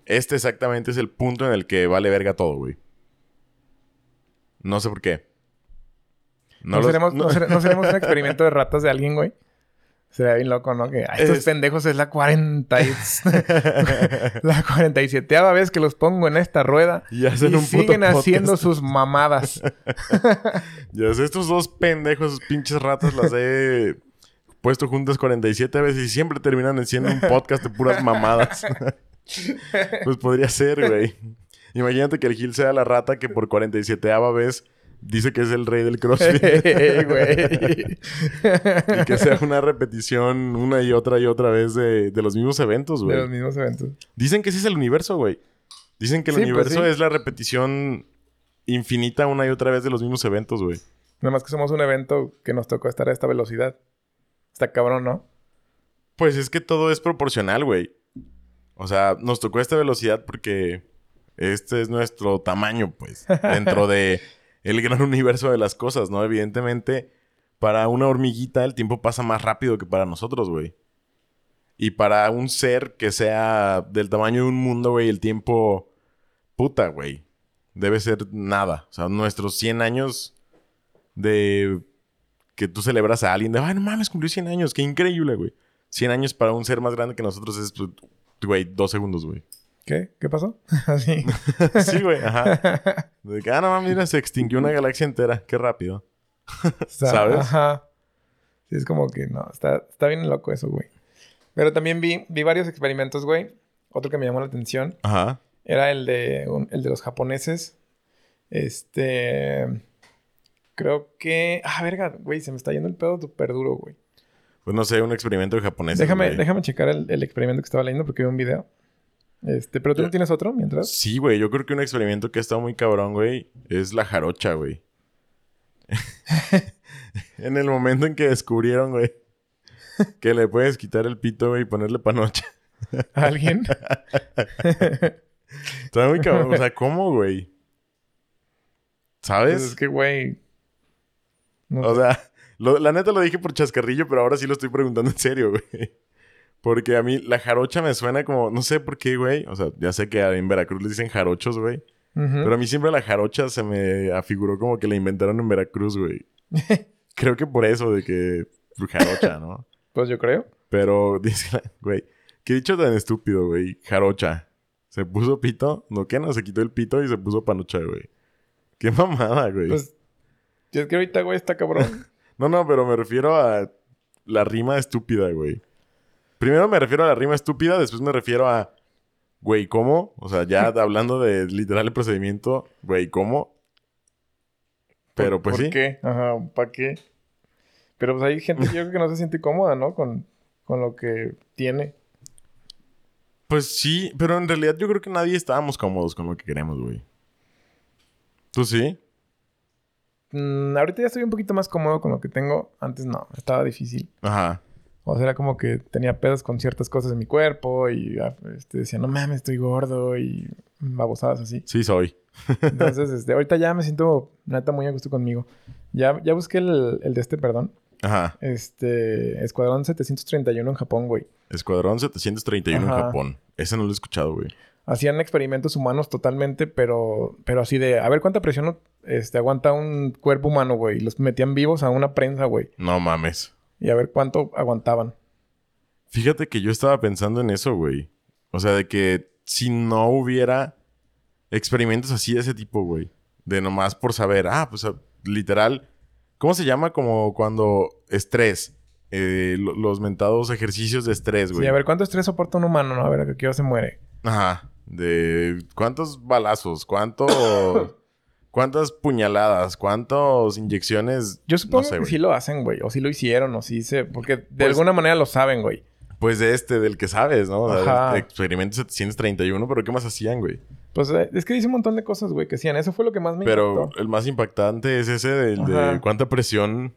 Este exactamente es el punto en el que vale verga todo, güey. No sé por qué. ¿No, lo- seremos, no- no sere- no seremos un experimento de ratas de alguien, güey? Sería bien loco, ¿no? Que a estos Es- pendejos es la 40 y... (laughs) la 47 vez que los pongo en esta rueda. Y hacen y un puto siguen haciendo sus mamadas. (laughs) Ya sé, estos dos pendejos, pinches ratas, las he puesto juntas 47 veces y siempre terminan siendo un podcast de puras mamadas. (laughs) pues podría ser, güey. Imagínate que el Gil sea la rata que por 47 vez dice que es el rey del CrossFit. (laughs) (laughs) y que sea una repetición una y otra y otra vez de, de los mismos eventos, de güey. los mismos eventos. Dicen que ese es el universo, güey. Dicen que el Sí, pues universo sí. es la repetición infinita una y otra vez de los mismos eventos, güey. Nada más que somos un evento que nos tocó estar a esta velocidad. Está cabrón, ¿no? Pues es que todo es proporcional, güey. O sea, nos tocó esta velocidad porque este es nuestro tamaño, pues, (laughs) dentro de el gran universo de las cosas, ¿no? Evidentemente, para una hormiguita el tiempo pasa más rápido que para nosotros, güey. Y para un ser que sea del tamaño de un mundo, güey, el tiempo... Puta, güey. Debe ser nada. O sea, nuestros 100 años de... Que tú celebras a alguien de... Ay, no mames, cumplió 100 años. Qué increíble, güey. 100 años para un ser más grande que nosotros es, pues, güey, dos segundos, güey. ¿Qué? ¿Qué pasó? (laughs) Así. (laughs) sí, güey, ajá. De que, ah, no mames, mira, se extinguió una galaxia entera. Qué rápido. (laughs) ¿Sabes? Ajá. Sí, es como que no, está, está bien loco eso, güey. Pero también vi, vi varios experimentos, güey. Otro que me llamó la atención. Ajá. Era el de, un- el de los japoneses. Este. Creo que. Ah, verga, güey, se me está yendo el pedo súper duro, güey. Pues no sé, un experimento de japonés. Déjame, güey. déjame checar el, el experimento que estaba leyendo porque vi un video. Este, pero tú no tienes otro mientras. Sí, güey. Yo creo que un experimento que ha estado muy cabrón, güey, es la jarocha, güey. (laughs) en el momento en que descubrieron, güey, que le puedes quitar el pito, güey, y ponerle panocha. ¿A alguien? (laughs) Está muy cabrón. O sea, ¿cómo, güey? Pues ¿Sabes? es que, güey. No O sé. sea, lo- la neta lo dije por chascarrillo, pero ahora sí lo estoy preguntando en serio, (laughs) güey. Porque a mí la jarocha me suena como, no sé por qué, güey. O sea, ya sé que en Veracruz le dicen jarochos, güey. Pero a mí siempre la jarocha se me afiguró como que la inventaron en Veracruz, güey. (laughs) Creo que por eso, de que jarocha, ¿no? (laughs) Pues yo creo. Pero dice, güey, qué dicho tan estúpido, güey. Jarocha. Se puso pito, no que no, se quitó el pito y se puso panocha, güey. Qué mamada, güey. Pues. Es que ahorita, güey, está cabrón. (laughs) No, no, pero me refiero a la rima estúpida, güey. Primero me refiero a la rima estúpida, después me refiero a, güey, ¿cómo? O sea, ya (laughs) hablando de literal el procedimiento, güey, ¿cómo? Pero pues ¿Por sí. qué? Ajá, ¿para qué? Pero pues hay gente, yo creo que no se siente cómoda, ¿no? Con, con lo que tiene. Pues sí, pero en realidad yo creo que nadie estábamos cómodos con lo que queremos, güey. ¿Tú sí? Mm, ahorita ya estoy un poquito más cómodo con lo que tengo. Antes no, estaba difícil. Ajá. O sea, era como que tenía pedos con ciertas cosas en mi cuerpo y ah, este, decía, no mames, estoy gordo y babosadas así. Sí soy. (laughs) Entonces, este, ahorita ya me siento, neta, muy a gusto conmigo. Ya, ya busqué el, el de este, perdón. Ajá. Este, Escuadrón 731 en Japón, güey. Escuadrón 731 en Ajá. Japón. Ese no lo he escuchado, güey. Hacían experimentos humanos totalmente, pero, pero así de, a ver cuánta presión este, aguanta un cuerpo humano, güey. Y los metían vivos a una prensa, güey. No mames. Y a ver cuánto aguantaban. Fíjate que yo estaba pensando en eso, güey. O sea, de que si no hubiera experimentos así de ese tipo, güey. De nomás por saber, ah, pues ah, literal. ¿Cómo se llama? Como cuando estrés. Eh, lo- los mentados ejercicios de estrés, güey. Sí, a ver cuánto estrés soporta un humano, ¿no? A ver a qué hora se muere. Ajá. De cuántos balazos, cuánto, (coughs) cuántas puñaladas, cuántas inyecciones. Yo supongo no sé, que güey. sí lo hacen, güey. O sí lo hicieron, o sí se... Porque de Pues- alguna manera lo saben, güey. Pues de este, del que sabes, ¿no? O sea, Ajá. Experimento 731, pero ¿qué más hacían, güey? Pues eh, es que dice un montón de cosas, güey, que hacían. Eso fue lo que más me Pero impactó. el más impactante es ese del de cuánta presión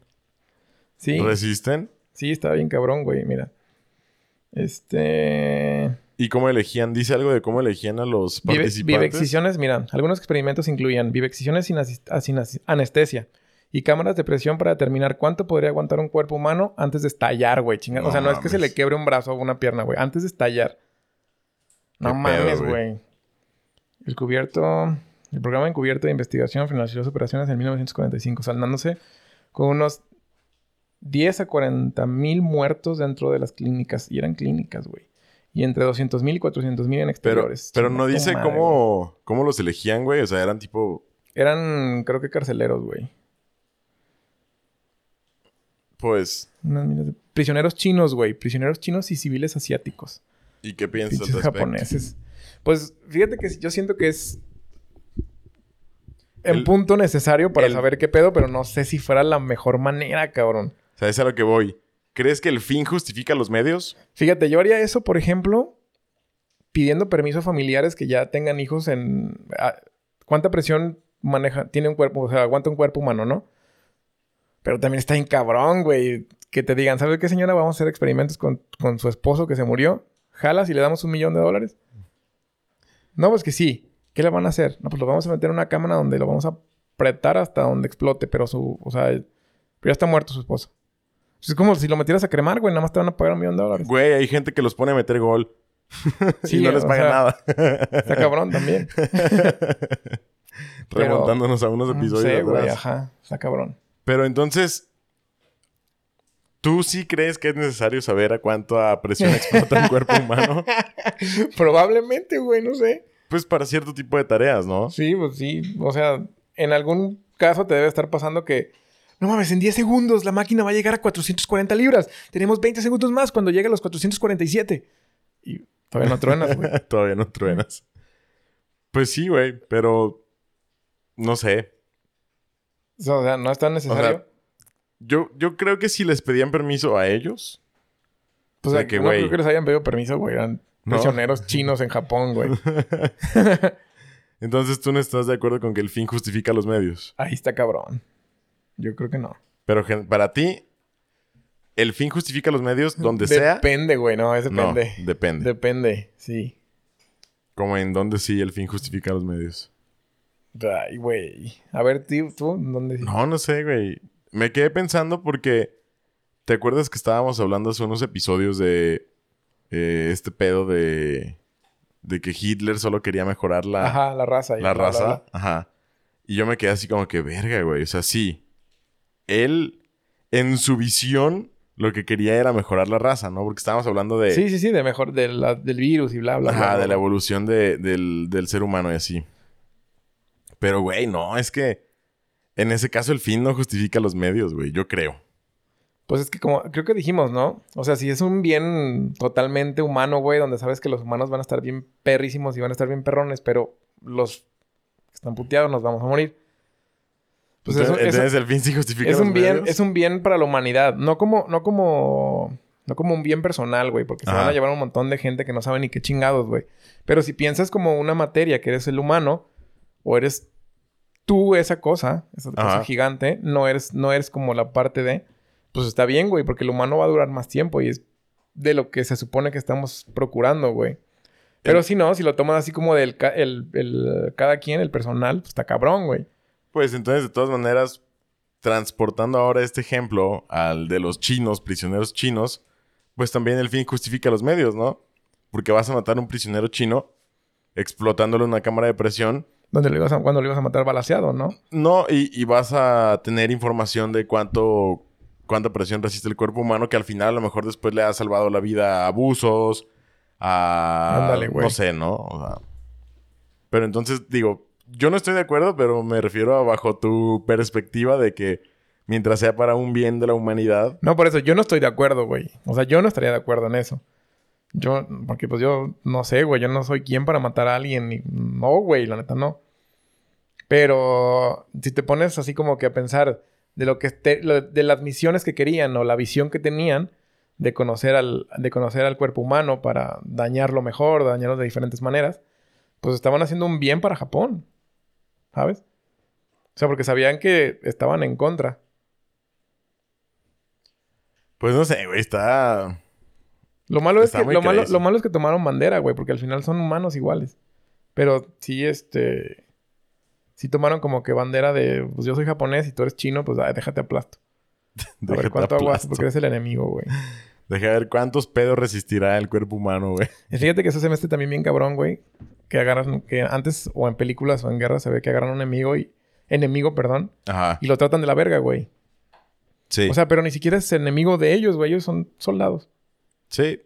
Sí, resisten sí, estaba bien cabrón, güey. Mira. Este... y cómo elegían. Dice algo de cómo elegían a los Vive- participantes. vivexcisiones, mira, algunos experimentos incluían vivexcisiones sin, ah, sin anestesia y cámaras de presión para determinar cuánto podría aguantar un cuerpo humano antes de estallar, güey. No o sea, no es que se le quiebre un brazo o una pierna, güey. Antes de estallar. No Qué mames, güey. El cubierto... El programa encubierto de investigación financió las operaciones en 1945, saldándose con unos 10 a 40 mil muertos dentro de las clínicas. Y eran clínicas, güey. Y entre 200 mil y 400 mil en Pero, exteriores. pero Chinga no dice madre, güey. cómo, cómo los elegían, güey. O sea, eran tipo, Eran, creo que carceleros, güey. pues, Unas miles de- Prisioneros chinos, güey. Prisioneros chinos y civiles asiáticos. ¿y qué piensas Pinches japoneses. Pues fíjate que yo siento que es en El- punto necesario para el- saber qué pedo, pero no sé si fuera la mejor manera, cabrón. O sea, es a lo que voy. ¿Crees que el fin justifica los medios? Fíjate, yo haría eso, por ejemplo, pidiendo permiso a familiares que ya tengan hijos en... a- ¿Cuánta presión maneja, tiene un cuerpo? O sea, aguanta un cuerpo humano, ¿no? Pero también está en cabrón, güey. Que te digan, ¿sabes qué, señora? Vamos a hacer experimentos con, con su esposo que se murió. ¿Jalas y le damos un millón de dólares? No, pues que sí. ¿Qué le van a hacer? No, pues lo vamos a meter en una cámara donde lo vamos a apretar hasta donde explote, pero su, o sea, pero ya está muerto su esposo. Es como si lo metieras a cremar, güey, nada más te van a pagar un millón de dólares. Güey, hay gente que los pone a meter gol. (laughs) Sí, y no les paga sea, nada. Está cabrón también. Pero- (laughs) Remontándonos a unos No episodios sé, güey, ajá. Está cabrón. Pero entonces, ¿tú sí crees que es necesario saber a cuánta presión (laughs) explota el cuerpo humano? Probablemente, güey, no sé. Pues para cierto tipo de tareas, ¿no? Sí, pues sí. O sea, en algún caso te debe estar pasando que. No mames, en 10 segundos la máquina va a llegar a 440 libras. Tenemos 20 segundos más cuando llegue a los 447. Y todavía no truenas, güey. (laughs) Todavía no truenas. Pues sí, güey, pero no sé. O sea, no es tan necesario. O sea, Yo, yo creo que si les pedían permiso a ellos, pues o sea, que, no güey. creo que les hayan pedido permiso, güey. Eran No. prisioneros chinos en Japón, güey. (laughs) entonces tú no estás de acuerdo con que el fin justifica los medios. Ahí está cabrón. Yo creo que no. Pero para ti, el fin justifica los medios donde sea. Depende, güey. No, es No, depende. depende. Depende, sí. Como en donde sí el fin justifica los medios. Ay, güey. A ver, tío, tú, ¿dónde? No, no sé, güey. Me quedé pensando porque. ¿Te acuerdas que estábamos hablando hace unos episodios de eh, este pedo de. de que Hitler solo quería mejorar la, Ajá, la raza. la bla, bla, raza? bla. Ajá. Y yo me quedé así como que, verga, güey. O sea, sí. Él, en su visión, lo que quería era mejorar la raza, ¿no? Porque estábamos hablando de. Sí, sí, sí, de mejor, de la- del virus y bla, bla, bla. Ajá, bla, de la bla. evolución de- del, del ser humano y así. Pero, güey, no, es que en ese caso el fin no justifica los medios, güey, yo creo. Pues es que como, creo que dijimos, ¿no? O sea, si es un bien totalmente humano, güey, donde sabes que los humanos van a estar bien perrísimos y van a estar bien perrones, pero los que están puteados nos vamos a morir. Pues entonces, entonces el fin sí justifica es los un bien, es un bien para la humanidad, no como, no como, no como un bien personal, güey, porque se van a llevar un montón de gente que no sabe ni qué chingados, güey. Pero si piensas como una materia, que eres el humano, o eres tú esa cosa, esa cosa gigante, no eres, no eres como la parte de, pues está bien, güey, porque el humano va a durar más tiempo y es de lo que se supone que estamos procurando, güey. Pero El- si no, si lo tomas así como del ca- el, el- cada quien, el personal, pues está cabrón, güey. Pues entonces, de todas maneras, transportando ahora este ejemplo al de los chinos, prisioneros chinos, pues también el fin justifica los medios, ¿no? Porque vas a matar a un prisionero chino explotándole una cámara de presión Donde lo ibas a, cuando lo ibas a matar balaseado, ¿no? No, y, y vas a tener información de cuánto cuánta presión resiste el cuerpo humano que al final a lo mejor después le ha salvado la vida a abusos, a Ándale, güey. no sé, ¿no? O sea, pero entonces digo, yo no estoy de acuerdo, pero me refiero a bajo tu perspectiva de que mientras sea para un bien de la humanidad, No, por eso yo no estoy de acuerdo, güey. O sea, yo no estaría de acuerdo en eso. Yo, porque pues yo no sé, güey. Yo no soy quien para matar a alguien. No, güey, la neta no. Pero si te pones así como que a pensar de lo que de las misiones que querían o la visión que tenían de conocer al, de conocer al cuerpo humano para dañarlo mejor, dañarlo de diferentes maneras, pues estaban haciendo un bien para Japón. ¿Sabes? O sea, porque sabían que estaban en contra. pues no sé, güey, está Lo malo es que lo malo, crazy. lo malo es que tomaron bandera, güey, porque al final son humanos iguales. Pero sí, este. Sí tomaron como que bandera de. Pues yo soy japonés y tú eres chino, pues ay, déjate aplasto. (laughs) A ver cuánto aguas porque eres el enemigo, güey. Deja ver cuántos pedos resistirá el cuerpo humano, güey. Fíjate que eso se me hace también bien cabrón, güey. Que agarran, que antes o en películas o en guerra se ve que agarran a un enemigo y. Enemigo, perdón. Ajá. Y lo tratan de la verga, güey. Sí. O sea, pero ni siquiera es enemigo de ellos, güey. Ellos son soldados. sí.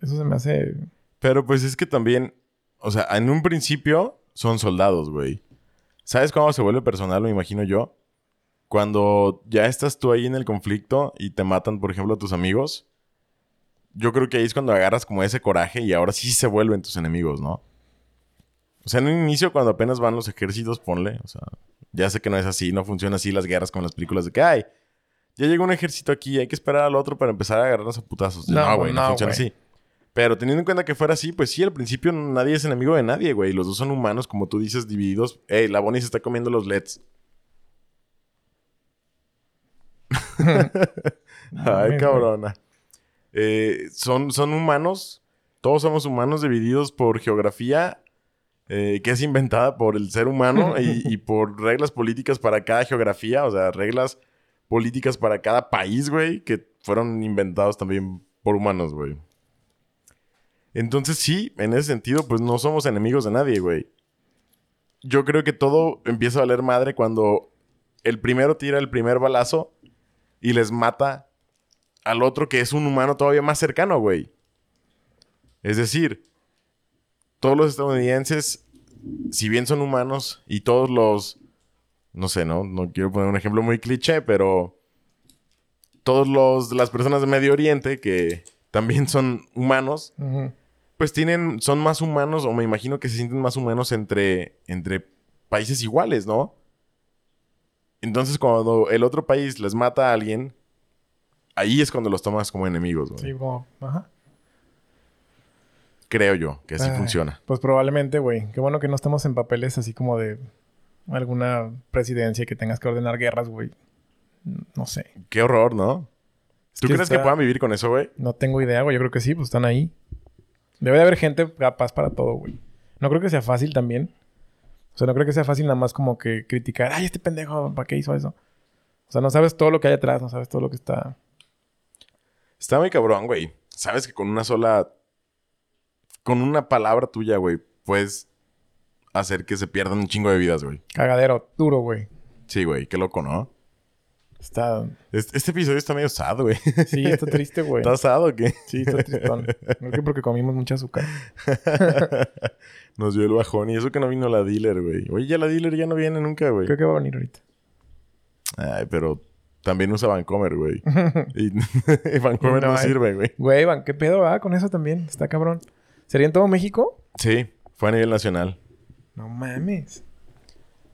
Eso se me hace. Pero pues es que también, o sea, en un principio son soldados, güey. ¿Sabes cómo se vuelve personal, me imagino yo? Cuando ya estás tú ahí en el conflicto y te matan, por ejemplo, a tus amigos. Yo creo que ahí es cuando agarras como ese coraje y ahora sí se vuelven tus enemigos, ¿no? O sea, en un inicio, cuando apenas van los ejércitos, ponle. O sea, ya sé que no es así, no funciona así las guerras con las películas de que, ay, ya llegó un ejército aquí, hay que esperar al otro para empezar a agarrarnos a putazos. No, güey, no, no, funciona así. Pero teniendo en cuenta que fuera así, pues sí, al principio nadie es enemigo de nadie, güey. Los dos son humanos, como tú dices, divididos. Ey, la Bonnie se está comiendo los LEDs. (laughs) Ay, cabrona. Eh, son, son humanos Todos somos humanos divididos por geografía eh, que es inventada por el ser humano y, (laughs) y por reglas políticas para cada geografía, o sea, reglas políticas para cada país, güey, que fueron inventados también por humanos, güey. Entonces sí, en ese sentido, pues no somos enemigos de nadie, güey. Yo creo que todo empieza a valer madre cuando el primero tira el primer balazo y les mata al otro que es un humano todavía más cercano, güey. Es decir, todos los estadounidenses, si bien son humanos, y todos los, no sé, no, no quiero poner un ejemplo muy cliché, pero todos los, las personas de Medio Oriente que también son humanos, pues tienen, son más humanos, o me imagino que se sienten más humanos entre, entre países iguales, ¿no? Entonces, cuando el otro país les mata a alguien, ahí es cuando los tomas como enemigos, güey. Sí, como... Ajá. Creo yo que así Ay, funciona. Pues probablemente, güey. Qué bueno que no estamos en papeles así como de alguna presidencia que tengas que ordenar guerras, güey. No sé. Qué horror, ¿no? Es ¿Tú que crees que puedan vivir con eso, güey? No tengo idea, güey. Yo creo que sí, pues están ahí. Debe de haber gente capaz para todo, güey. No creo que sea fácil también. O sea, no creo que sea fácil nada más como que criticar, ay, este pendejo, ¿para qué hizo eso? O sea, no sabes todo lo que hay atrás, no sabes todo lo que está. Está muy cabrón, güey. Sabes que con una sola. Con una palabra tuya, güey, puedes hacer que se pierdan un chingo de vidas, güey. Cagadero, duro, güey. Sí, güey, qué loco, ¿no? Está. Este, este episodio está medio sad, güey. Sí, está triste, güey. ¿Está sad o qué? Sí, está tristón. Creo que porque comimos mucha azúcar. (laughs) Nos dio el bajón. Y eso que no vino la dealer, güey. Oye, ya la dealer ya no viene nunca, güey. Creo que va a venir ahorita. Ay, pero también usa Vancomer, güey. (laughs) y (laughs) Vancomer no, No sirve, güey. Güey, ¿qué pedo va con eso también? Está cabrón. ¿Sería en todo México? Sí, fue a nivel nacional. No mames.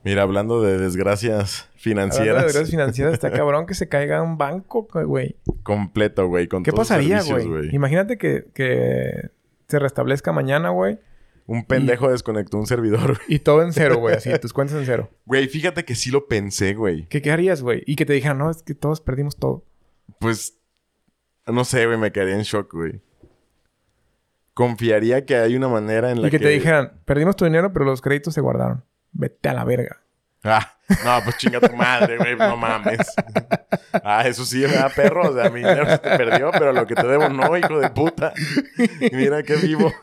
Mira, hablando de desgracias Hablando financieras. de desgracias financieras, está (laughs) cabrón que se caiga un banco, güey. Completo, güey. Con ¿Qué todos pasaría, güey? Imagínate que, que se restablezca mañana, güey. Un pendejo desconectó un servidor, güey. Y todo en cero, güey. Así, (laughs) tus cuentas en cero. Güey, fíjate que sí lo pensé, güey. ¿Qué, qué harías, güey? Y que te dijeran, no, es que todos perdimos todo. Pues, no sé, güey, me quedaría en shock, güey. Confiaría que hay una manera en la Y que, te dijeran, perdimos tu dinero, pero los créditos se guardaron. Vete a la verga. Ah, no, pues chinga tu madre, güey, no mames. Ah, eso sí, me da perro. O sea, mi dinero se te perdió, pero lo que te debo no, hijo de puta. Mira qué vivo.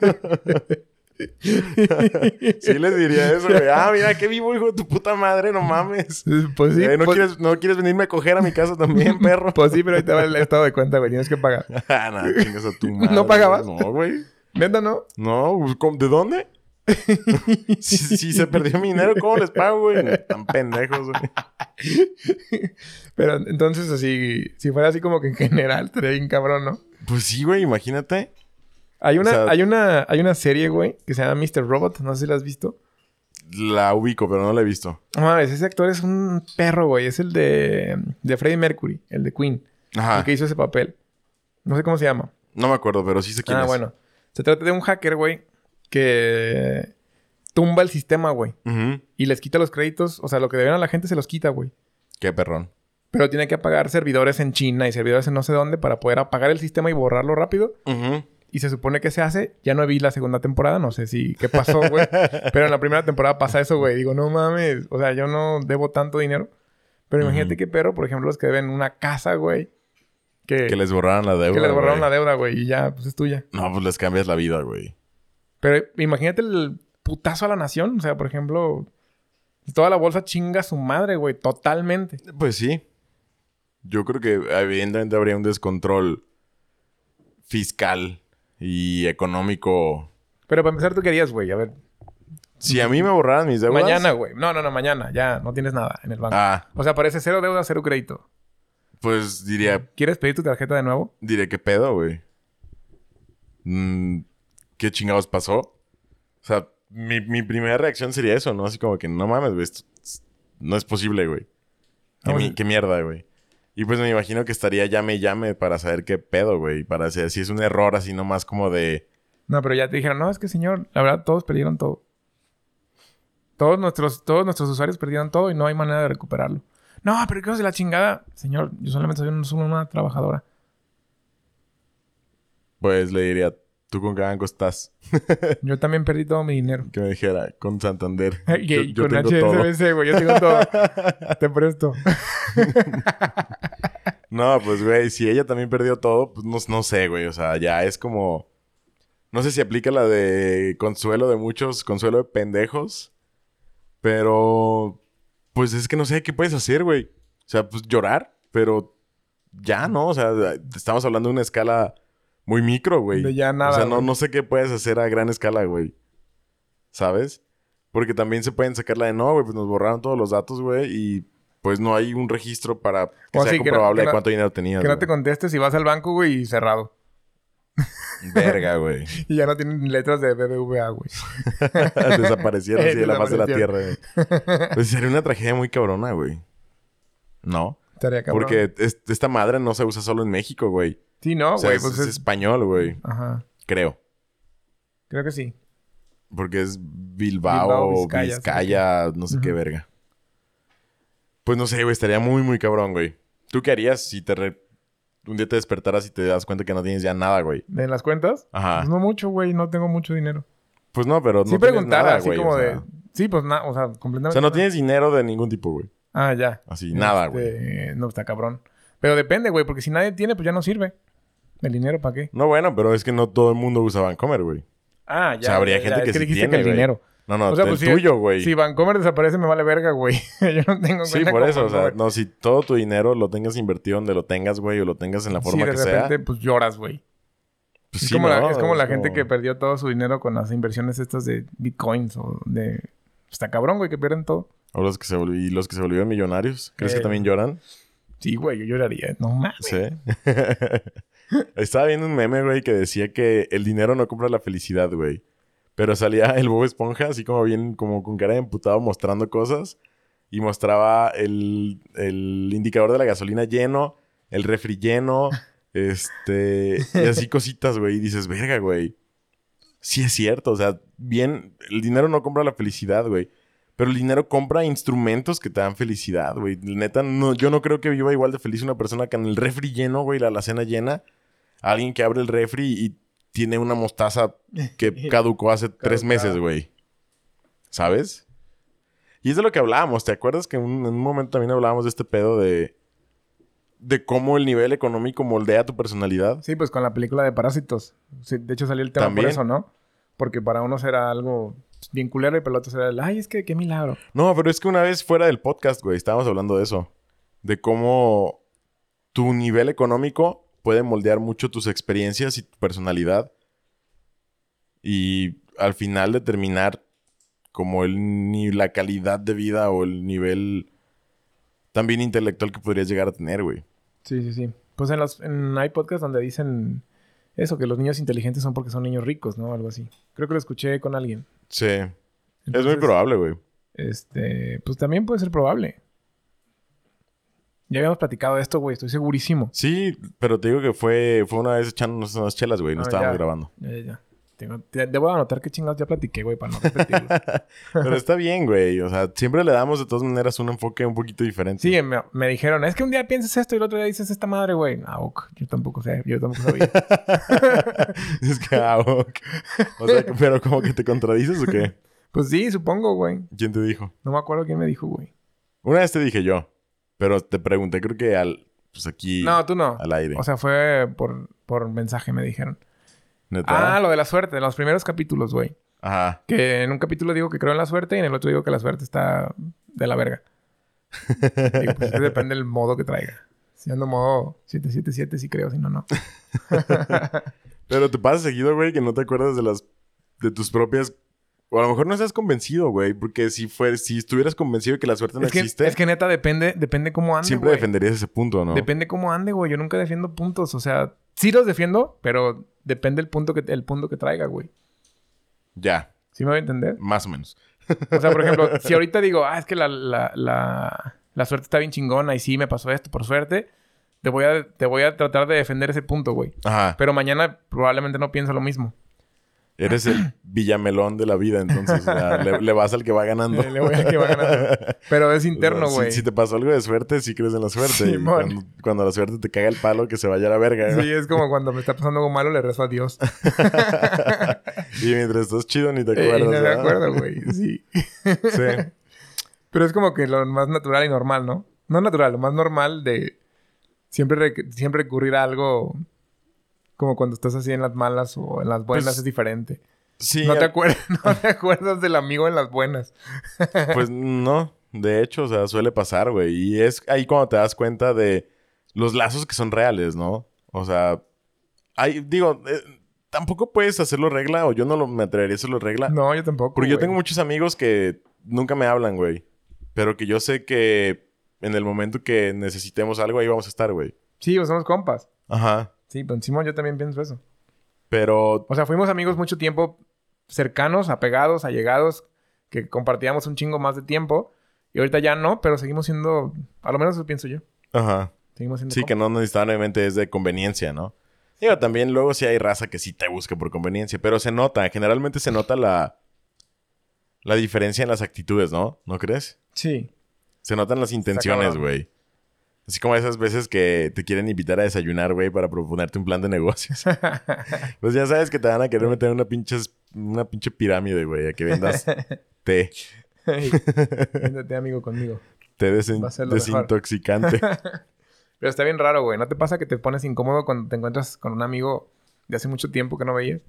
sí les diría eso, güey. Ah, mira qué vivo, hijo de tu puta madre, no mames. Pues sí. Eh, ¿no, pues, quieres, ¿No quieres venirme a coger a mi casa también, perro? pues sí, pero ahí te va el estado de cuenta, güey. Tienes que pagar. (laughs) ah, no, chingas a tu madre. ¿No pagabas? No, güey. ¿Neta no? No, pues, ¿cómo- ¿de dónde? (laughs) si, si se perdió mi dinero, ¿cómo les pago, güey? Tan pendejos, güey. (laughs) Pero entonces, así, si fuera así como que en general, estaría bien cabrón, ¿no? Pues sí, güey, imagínate. Hay una, O sea- hay una, hay una serie, güey, que se llama Mr. Robot. No sé si la has visto. La ubico, pero no la he visto. No ese actor es un perro, güey. Es el de, de Freddie Mercury, el de Queen. Ajá. El que hizo ese papel. No sé cómo se llama. No me acuerdo, pero sí sé quién Ah, es. bueno. Se trata de un hacker, güey, que tumba el sistema, güey. Y les quita los créditos. O sea, lo que deben a la gente se los quita, güey. Qué perrón. Pero tiene que apagar servidores en China y servidores en no sé dónde para poder apagar el sistema y borrarlo rápido. Y se supone que se hace. Ya no vi la segunda temporada. No sé si... ¿Qué pasó, güey? (laughs) Pero en la primera temporada pasa eso, güey. Digo, no mames. O sea, yo no debo tanto dinero. Pero imagínate qué perro, por ejemplo, los que deben una casa, güey. Que, Que les borraron la deuda. que les borraron güey. la deuda, güey. Y ya, pues es tuya. No, pues les cambias la vida, güey. Pero imagínate el putazo a la nación. O sea, por ejemplo... Toda la bolsa chinga a su madre, güey. Totalmente. Pues sí. Yo creo que evidentemente habría un descontrol fiscal y económico. Pero para empezar, ¿tú querías, güey? A ver. Si a mí me borraran mis deudas... Mañana, güey. No, no, no. Mañana. Ya no tienes nada en el banco. Ah, O sea, aparece cero deuda, cero crédito. Pues diría... ¿Quieres pedir tu tarjeta de nuevo? Diré, ¿qué pedo, güey? Mm, ¿Qué chingados pasó? O sea, mi, mi primera reacción sería eso, ¿no? Así como que, no mames, güey. no es posible, güey. ¿Qué, mi- bueno. qué mierda, güey. Y pues me imagino que estaría llame y llame para saber qué pedo, güey. Para saber si es un error así nomás como de... No, pero ya te dijeron, no, es que señor, la verdad, todos perdieron todo. Todos nuestros, todos nuestros usuarios perdieron todo y no hay manera de recuperarlo. No, pero ¿qué de la chingada? Señor, yo solamente soy una trabajadora. Pues le diría, ¿Tú con qué banco estás? (laughs) Yo también perdí todo mi dinero. Que me dijera, con Santander. (laughs) Y- Yo, y yo con tengo. HSBC, güey. Yo tengo todo. (laughs) Te presto. No, pues, güey, si ella también perdió todo, pues no, no sé, güey. O sea, ya es como. No sé si aplica la de consuelo de muchos, consuelo de pendejos. Pero. Pues es que no sé qué puedes hacer, güey. O sea, pues llorar, pero ya, ¿no? O sea, estamos hablando de una escala muy micro, güey. De ya nada, O sea, no, no sé qué puedes hacer a gran escala, güey. ¿Sabes? Porque también se pueden sacar la de no, güey, pues nos borraron todos los datos, güey, y pues no hay un registro para que O sea así, que no- comprobable que no- de cuánto dinero tenías. Que no güey. te contestes y vas al banco, güey, y cerrado. (laughs) Verga, güey. Y ya no tienen letras de BBVA, güey. (laughs) Desaparecieron así de la faz de la tierra, güey. Pues sería una tragedia muy cabrona, güey. No. Estaría cabrón. Porque es- esta madre no se usa solo en México, güey. Sí, no, o sea, güey. es, pues es es... español, güey. Ajá. Creo. Creo que sí. Porque es Bilbao, Bilbao, Vizcaya, Vizcaya, no sé qué verga. Pues no sé, güey. Estaría muy, muy cabrón, güey. ¿Tú qué harías si te re- un día te despertaras y te das cuenta que no tienes ya nada, güey? ¿En las cuentas? Ajá. Pues no mucho, güey. No tengo mucho dinero. Pues no, pero no sí tienes preguntar nada, así güey. como o de... sea. Sí, pues nada. O sea, completamente... O sea, no nada. tienes dinero de ningún tipo, güey. Ah, ya. Así, nada, güey. Este, No, está cabrón. Pero depende, güey. Porque si nadie tiene, pues ya no sirve. ¿El dinero para qué? No, bueno, pero es que no todo el mundo usa Vancomer, güey. Ah, ya. O sea, habría ya, gente ya. que Es que sí dijiste tiene, que el güey. dinero. No, no, O sea, el pues, si- tuyo, güey. Si Vancomer desaparece, me vale verga, güey. (laughs) Yo no tengo Sí, por eso, o sea, no, si todo tu dinero lo tengas invertido donde lo tengas, güey, o lo tengas en la forma sí, de que repente, sea. pues lloras, güey. Pues es, sí, como la, es como la gente que perdió todo su dinero con las inversiones estas de bitcoins o de... Está cabrón, güey, que pierden todo. O los que se volv- y los que se volvieron millonarios. ¿Crees Eh. que también lloran? Sí, güey, yo lloraría. No mames. Sí. (laughs) Estaba viendo un meme, güey, que decía que el dinero no compra la felicidad, güey. Pero salía el Bob Esponja, así como bien, como con cara de emputado, mostrando cosas. Y mostraba el, el indicador de la gasolina lleno, el refri lleno, (laughs) este... Y así cositas, güey. Y dices, verga, güey. Sí es cierto, o sea, bien... El dinero no compra la felicidad, güey. Pero el dinero compra instrumentos que te dan felicidad, güey. Neta, no, yo no creo que viva igual de feliz una persona que en el refri lleno, güey, la alacena llena. Alguien que abre el refri y tiene una mostaza que (laughs) caducó hace tres meses, güey. ¿Sabes? Y es de lo que hablábamos. ¿Te acuerdas que en un, en un momento también hablábamos de este pedo de... De cómo el nivel económico moldea tu personalidad? Sí, pues con la película de Parásitos. Sí, de hecho salió el tema También. por eso, ¿no? Porque para unos era algo bien culero y para el otro era el... Ay, es que qué milagro. No, pero es que una vez fuera del podcast, güey, estábamos hablando de eso. De cómo tu nivel económico puede moldear mucho tus experiencias y tu personalidad. Y al final determinar como el, ni la calidad de vida o el nivel también intelectual que podrías llegar a tener, güey. Sí, sí, sí. Pues en los... En, hay podcasts donde dicen eso, que los niños inteligentes son porque son niños ricos, ¿no? Algo así. Creo que lo escuché con alguien. Sí. es muy probable, güey. Este... Pues también puede ser probable. Ya habíamos platicado de esto, güey. Estoy segurísimo. Sí, pero te digo que fue, fue una vez echándonos unas chelas, güey. No Ah, estábamos ya. grabando. Ya, ya, ya. Tengo- te- debo anotar qué chingados ya platiqué, güey, para no repetirlo. (laughs) Pero está bien, güey. O sea, siempre le damos de todas maneras un enfoque un poquito diferente. Sí, me, me dijeron, es que un día piensas esto y el otro día dices esta madre, güey. Ah, ok. Yo tampoco sé, yo tampoco sabía. (laughs) es que, ah, ok. O sea, (laughs) pero como que te contradices o qué? pues sí, supongo, güey. ¿Quién te dijo? No me acuerdo quién me dijo, güey. Una vez te dije yo, pero te pregunté, creo que al, pues aquí, No, tú no. al aire. O sea, fue por, por mensaje, me dijeron. ¿Neta? Ah, lo de la suerte, en los primeros capítulos, güey. Ajá. Que en un capítulo digo que creo en la suerte y en el otro digo que la suerte está de la verga. (laughs) y pues depende del modo que traiga. Si ando modo 777, sí creo, si no, no. (laughs) Pero te pasa seguido, güey, que no te acuerdas de las, de tus propias, o a lo mejor no estás convencido, güey, porque si fue, si estuvieras convencido de que la suerte no es, que, existe, es que neta depende, depende cómo ande, siempre güey. defenderías ese punto, ¿no? Depende cómo ande, güey. Yo nunca defiendo puntos. O sea, sí los defiendo, pero depende el punto que, el punto que traiga, güey. Ya, ¿Sí me voy a entender? más o menos. O sea, por ejemplo, (laughs) si ahorita digo, ah, es que la, la, la, la suerte está bien chingona y sí me pasó esto por suerte, te voy a, te voy a tratar de defender ese punto, güey. Ajá. Pero mañana probablemente no pienso lo mismo. Eres el villamelón de la vida, entonces o sea, le, le vas al que va ganando. Le, le voy al que va ganando. (laughs) Pero es interno, güey. Si, si te pasó algo de suerte, sí crees en la suerte. Y Simón. cuando, cuando la suerte te caga el palo, que se vaya a la verga. Sí, es como cuando me está pasando algo malo, le rezo a Dios. (laughs) y mientras estás chido ni te Eh, acuerdas. no me ¿verdad? acuerdo, güey. Sí. (laughs) Sí. Pero es como que lo más natural y normal, ¿no? No natural, lo más normal de siempre, siempre recurrir a algo como cuando estás así en las malas o en las buenas Pues, es diferente. Sí, no, te acuerdas, (laughs) no te acuerdas del amigo en las buenas. (laughs) Pues no, de hecho, o sea, suele pasar, güey. Y es ahí cuando te das cuenta de los lazos que son reales, ¿no? O sea, hay, digo, eh, tampoco puedes hacerlo regla, o yo no lo, me atrevería a hacerlo regla. No, yo tampoco. porque yo tengo muchos amigos que nunca me hablan, güey. Pero que yo sé que en el momento que necesitemos algo, ahí vamos a estar, güey. Sí, somos compas. Ajá. Sí, pero encima yo también pienso eso. Pero O sea, fuimos amigos mucho tiempo cercanos, apegados, allegados, que compartíamos un chingo más de tiempo. Y ahorita ya no, pero seguimos siendo, a lo menos eso pienso yo. Ajá. Seguimos siendo Sí, que no necesariamente es de conveniencia, ¿no? Digo, también luego sí hay raza que sí te busca por conveniencia, pero se nota, generalmente se nota la, la diferencia en las actitudes, ¿no? ¿No crees? Sí. Se notan las intenciones, güey. Así como esas veces que te quieren invitar a desayunar, güey, para proponerte un plan de negocios. (laughs) pues ya sabes que te van a querer meter una pinche, una pinche pirámide, güey, a que vendas (laughs) té. Ey, (laughs) Véndete, amigo, conmigo. Té desintoxicante. Pero está bien raro, güey. ¿No te pasa que te pones incómodo cuando te encuentras con un amigo de hace mucho tiempo que no veías?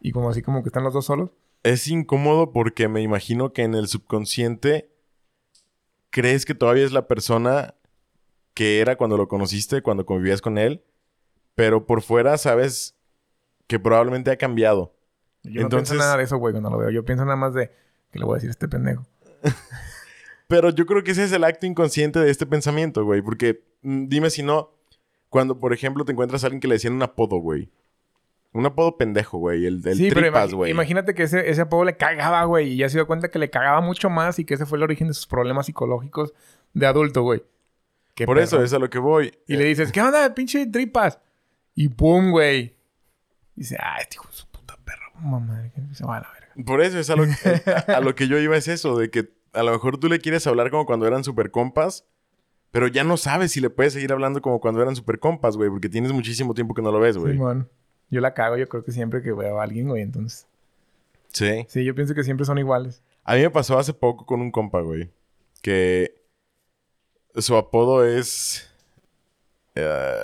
Y como así como que están los dos solos. Es incómodo porque me imagino que en el subconsciente crees que todavía es la persona que era cuando lo conociste, cuando convivías con él, pero por fuera sabes que probablemente ha cambiado. Yo no Entonces- pienso nada de eso, güey, cuando lo veo. Yo pienso nada más de que le voy a decir a este pendejo. (laughs) Pero yo creo que ese es el acto inconsciente de este pensamiento, güey, porque mm, dime si no, cuando por ejemplo te encuentras a alguien que le decían un apodo, güey. Un apodo pendejo, güey, el, el sí, pero tripas, güey. imagínate que ese, ese apodo le cagaba, güey. Y ya se dio cuenta que le cagaba mucho más y que ese fue el origen de sus problemas psicológicos de adulto, güey. Qué Por eso es a lo que voy. Y le dices, ¿qué onda, pinche tripas? Y pum, güey. Y dice, ah, este hijo de su puta perro. Mamá, se va a la verga. Por eso es a lo, que, (laughs) a, a lo que yo iba es eso, de que a lo mejor tú le quieres hablar como cuando eran super compas, pero ya no sabes si le puedes seguir hablando como cuando eran super compas, güey, porque tienes muchísimo tiempo que no lo ves, güey. Simón. Yo la cago, yo creo que siempre que veo a alguien, güey. Entonces, Sí. sí, yo pienso que siempre son iguales. A mí me pasó hace poco con un compa, güey, que su apodo es... eh,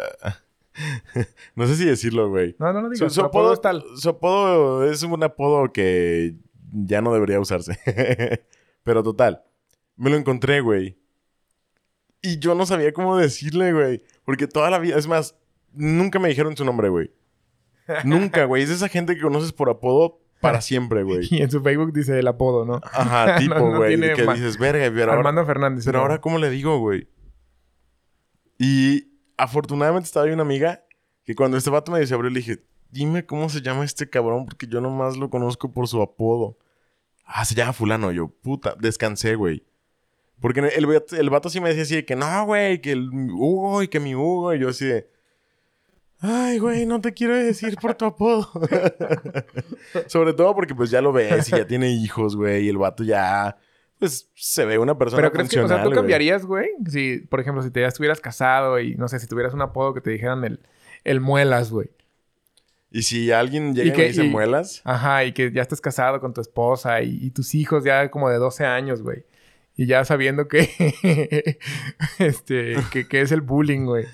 (laughs) no sé si decirlo, güey. No, no lo digas. su Su apodo apodo, es tal. su apodo es un apodo que ya no debería usarse. (laughs) Pero total, me lo encontré, güey. Y yo no sabía cómo decirle, güey. Porque toda la vida, es más, nunca me dijeron su nombre, güey. (laughs) Nunca, güey. Es esa gente que conoces por apodo para siempre, güey. Y en su Facebook dice el apodo, ¿no? Ajá, (laughs) tipo, No, no güey. tiene que dices, verga, pero ahora, Armando Fernández. pero ¿no? ahora, ¿cómo le digo, güey? Y afortunadamente estaba ahí una amiga que cuando este vato me abrió, le dije, dime cómo se llama este cabrón, porque yo nomás lo conozco por su apodo. Ah, se llama fulano. Yo, puta, descansé, güey. Porque el, el vato sí me decía así de que, no, güey, que el Hugo y que mi Hugo. Y yo así de, ay, güey, no te quiero decir por tu apodo. (laughs) Sobre todo porque pues ya lo ves y ya tiene hijos, güey. Y el vato ya, pues, se ve una persona Pero crees que, o sea, tú cambiarías, güey. Si, por ejemplo, si te ya estuvieras casado y no sé, si tuvieras un apodo que te dijeran el, el muelas, güey. Y si alguien llega ¿Y y, qué- me dice y- muelas, Ajá, y que ya estés casado con tu esposa y, y tus hijos ya como de 12 años, güey. Y ya sabiendo que, (laughs) este, que, que es el bullying, güey.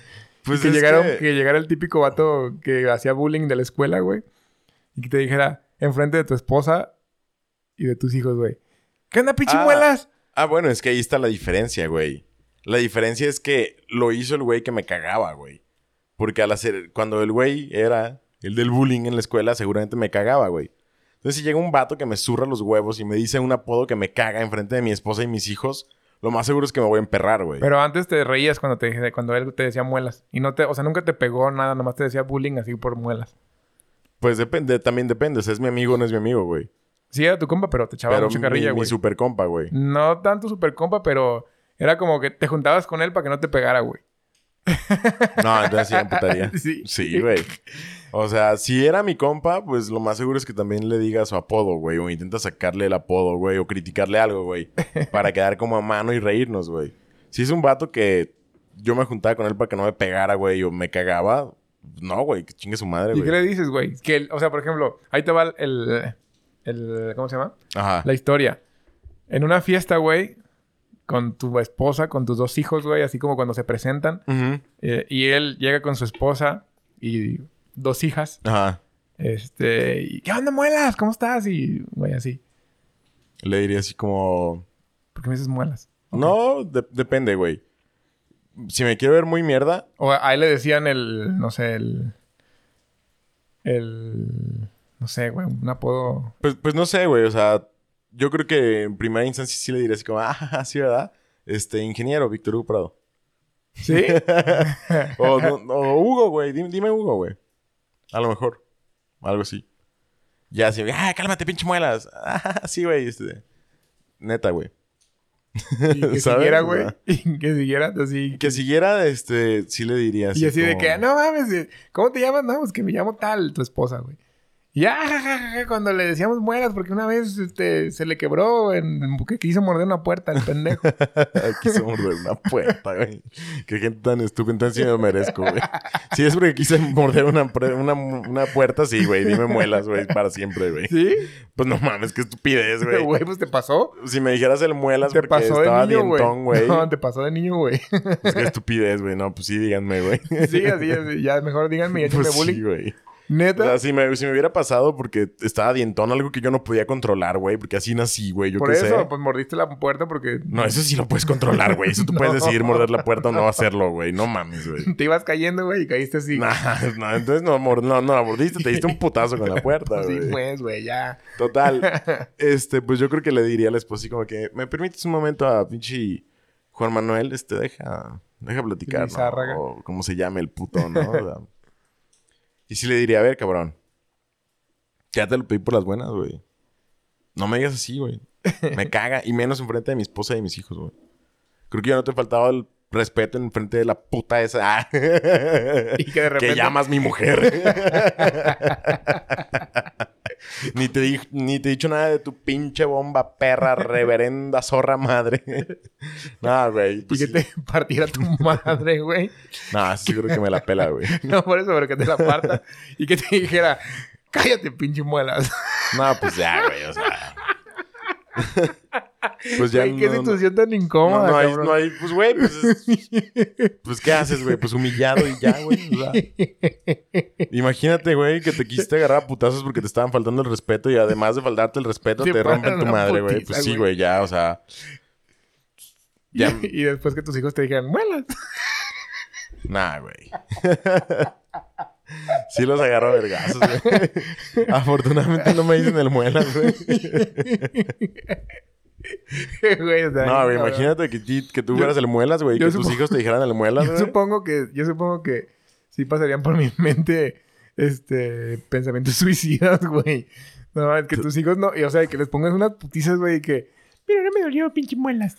Pues que, llegara, que- que llegara el típico vato que hacía bullying de la escuela, güey. Y que te dijera enfrente de tu esposa y de tus hijos, güey. ¿Qué onda, pichimuelas? Ah, bueno, es que ahí está la diferencia, güey. La diferencia es que lo hizo el güey que me cagaba, güey. Porque al hacer, cuando el güey era el del bullying en la escuela, seguramente me cagaba, güey. Entonces, si llega un vato que me zurra los huevos y me dice un apodo que me caga enfrente de mi esposa y mis hijos, lo más seguro es que me voy a emperrar, güey. Pero antes te reías cuando, te, cuando él te decía muelas. Y no te, o sea, nunca te pegó nada, nomás te decía bullying así por muelas. Pues depende, también depende. Sea, es mi amigo o no es mi amigo, güey. Sí, era tu compa, pero te echaba mucha mi, carrilla, mi güey. super compa, güey. No tanto super compa, pero era como que te juntabas con él para que no te pegara, güey. No, entonces sí (laughs) me emputaría. Sí. Sí, güey. O sea, si era mi compa, pues lo más seguro es que también le diga su apodo, güey. O intenta sacarle el apodo, güey. O criticarle algo, güey. (laughs) Para quedar como a mano y reírnos, güey. Si es un vato que yo me juntaba con él para que no me pegara, güey. O me cagaba. No, güey. Que chingue su madre, ¿Y qué güey. le dices, güey? Que, o sea, por ejemplo, ahí te va el, el... ¿Cómo se llama? Ajá. La historia. En una fiesta, güey, con tu esposa, con tus dos hijos, güey, así como cuando se presentan, eh, y él llega con su esposa y dos hijas, Ajá. este, y, ¿qué onda, muelas? ¿Cómo estás? Y, güey, así. Le diría así como... ¿Por qué me dices muelas? No, de- depende, güey. Si me quiero ver muy mierda, O a él le decían el, no sé, el... El... No sé, güey, un apodo... pues, pues no sé, güey. O sea, yo creo que en primera instancia sí le diría así como... Ah, sí, ¿verdad? Este, ingeniero Víctor Hugo Prado. ¿Sí? (laughs) O, no- Hugo, güey. Dime, dime Hugo, güey. A lo mejor. Algo así. Ya así, ah, cálmate, pinche muelas. (laughs) Ah, sí, güey. Este. Neta, güey. y que (laughs) siguiera, güey. (laughs) Y que siguiera así... Que siguiera, este, sí le diría así. Y así de que, no mames, eh, ¿cómo te llamas? No, pues que me llamo tal, tu esposa, güey. Ya, cuando le decíamos muelas, porque una vez este, se le quebró en, que quiso morder una puerta el pendejo. (laughs) Quise morder una puerta, güey. Qué gente tan estúpida. Entonces sí me merezco, güey. Si es porque quise morder una, una, una puerta, sí, güey. Dime muelas, güey, para siempre, güey. ¿Sí? Pues no mames, qué estupidez, güey. Güey, pues te pasó. Si me dijeras el muelas Te porque pasó de estaba niño, dientón, güey. No, te pasó de niño, güey. Pues qué estupidez, güey. No, pues sí, díganme, güey. sí, así, así, ya mejor díganme y échenme Pues sí, bullying. Güey. O Neta. sea, si me, si me hubiera pasado porque estaba dientón, algo que yo no podía controlar, güey. Porque así nací, güey. Yo Por qué eso, sé. pues mordiste la puerta porque No, eso sí lo puedes controlar, güey. Eso tú (laughs) puedes decidir morder la puerta o no hacerlo, güey. No mames, güey. te ibas cayendo, güey, y caíste así. Nah, no, entonces no, mor- no, no mordiste, te diste un putazo con la puerta, Sí, güey. pues, güey, ya. Total. (laughs) Este, pues yo creo que le diría a la esposa así como que, ¿me permites un momento a pinche Juan Manuel? Este, deja, deja platicar, ¿no? O como se llame el puto, ¿no? O sea, y sí le diría, a ver, cabrón. Ya te lo pedí por las buenas, güey. No me digas así, güey. Me (laughs) caga. Y menos enfrente de mi esposa y mis hijos, güey. Creo que yo no te he faltado el respeto en frente de la puta esa. Ah. Y que de (laughs) repente- Que llamas mi mujer. (laughs) (laughs) ni, te di- ni te he dicho nada de tu pinche bomba perra, (laughs) reverenda zorra madre. (laughs) no, güey. Y pues que te partiera tu madre, güey. No, sí creo que me la pela, güey. No, por eso, pero que te la parta y que te dijera, cállate, pinche muelas. No, pues ya, güey, o sea. Pues ya Güey, qué no- no- situación tan No, incómoda, no hay, cabrón. no hay, pues güey, pues, es- (laughs) pues ¿qué haces, güey? Pues humillado y ya, güey. o sea. imagínate, güey, que te quisiste agarrar a putazos porque te estaban faltando el respeto y además de faltarte el respeto Te te, rompen tu madre, güey. Pues sí, güey. güey, ya, o sea. Ya, Y después que tus hijos te dijeran, muelas. (laughs) nah, güey. (laughs) sí los agarro a vergazos, güey. Afortunadamente no me dicen el muelas, güey. (laughs) Güey, o sea, No, güey, imagínate que, que tú fueras el muelas, güey, que tus hijos te dijeran el muelas, (laughs) Yo güey. supongo que, yo supongo que sí pasarían por mi mente este pensamientos (laughs) suicidas, güey. No, es que tus hijos no, y, o sea, que les pongas unas putizas, güey, y que mira, no me dolió, pinche muelas.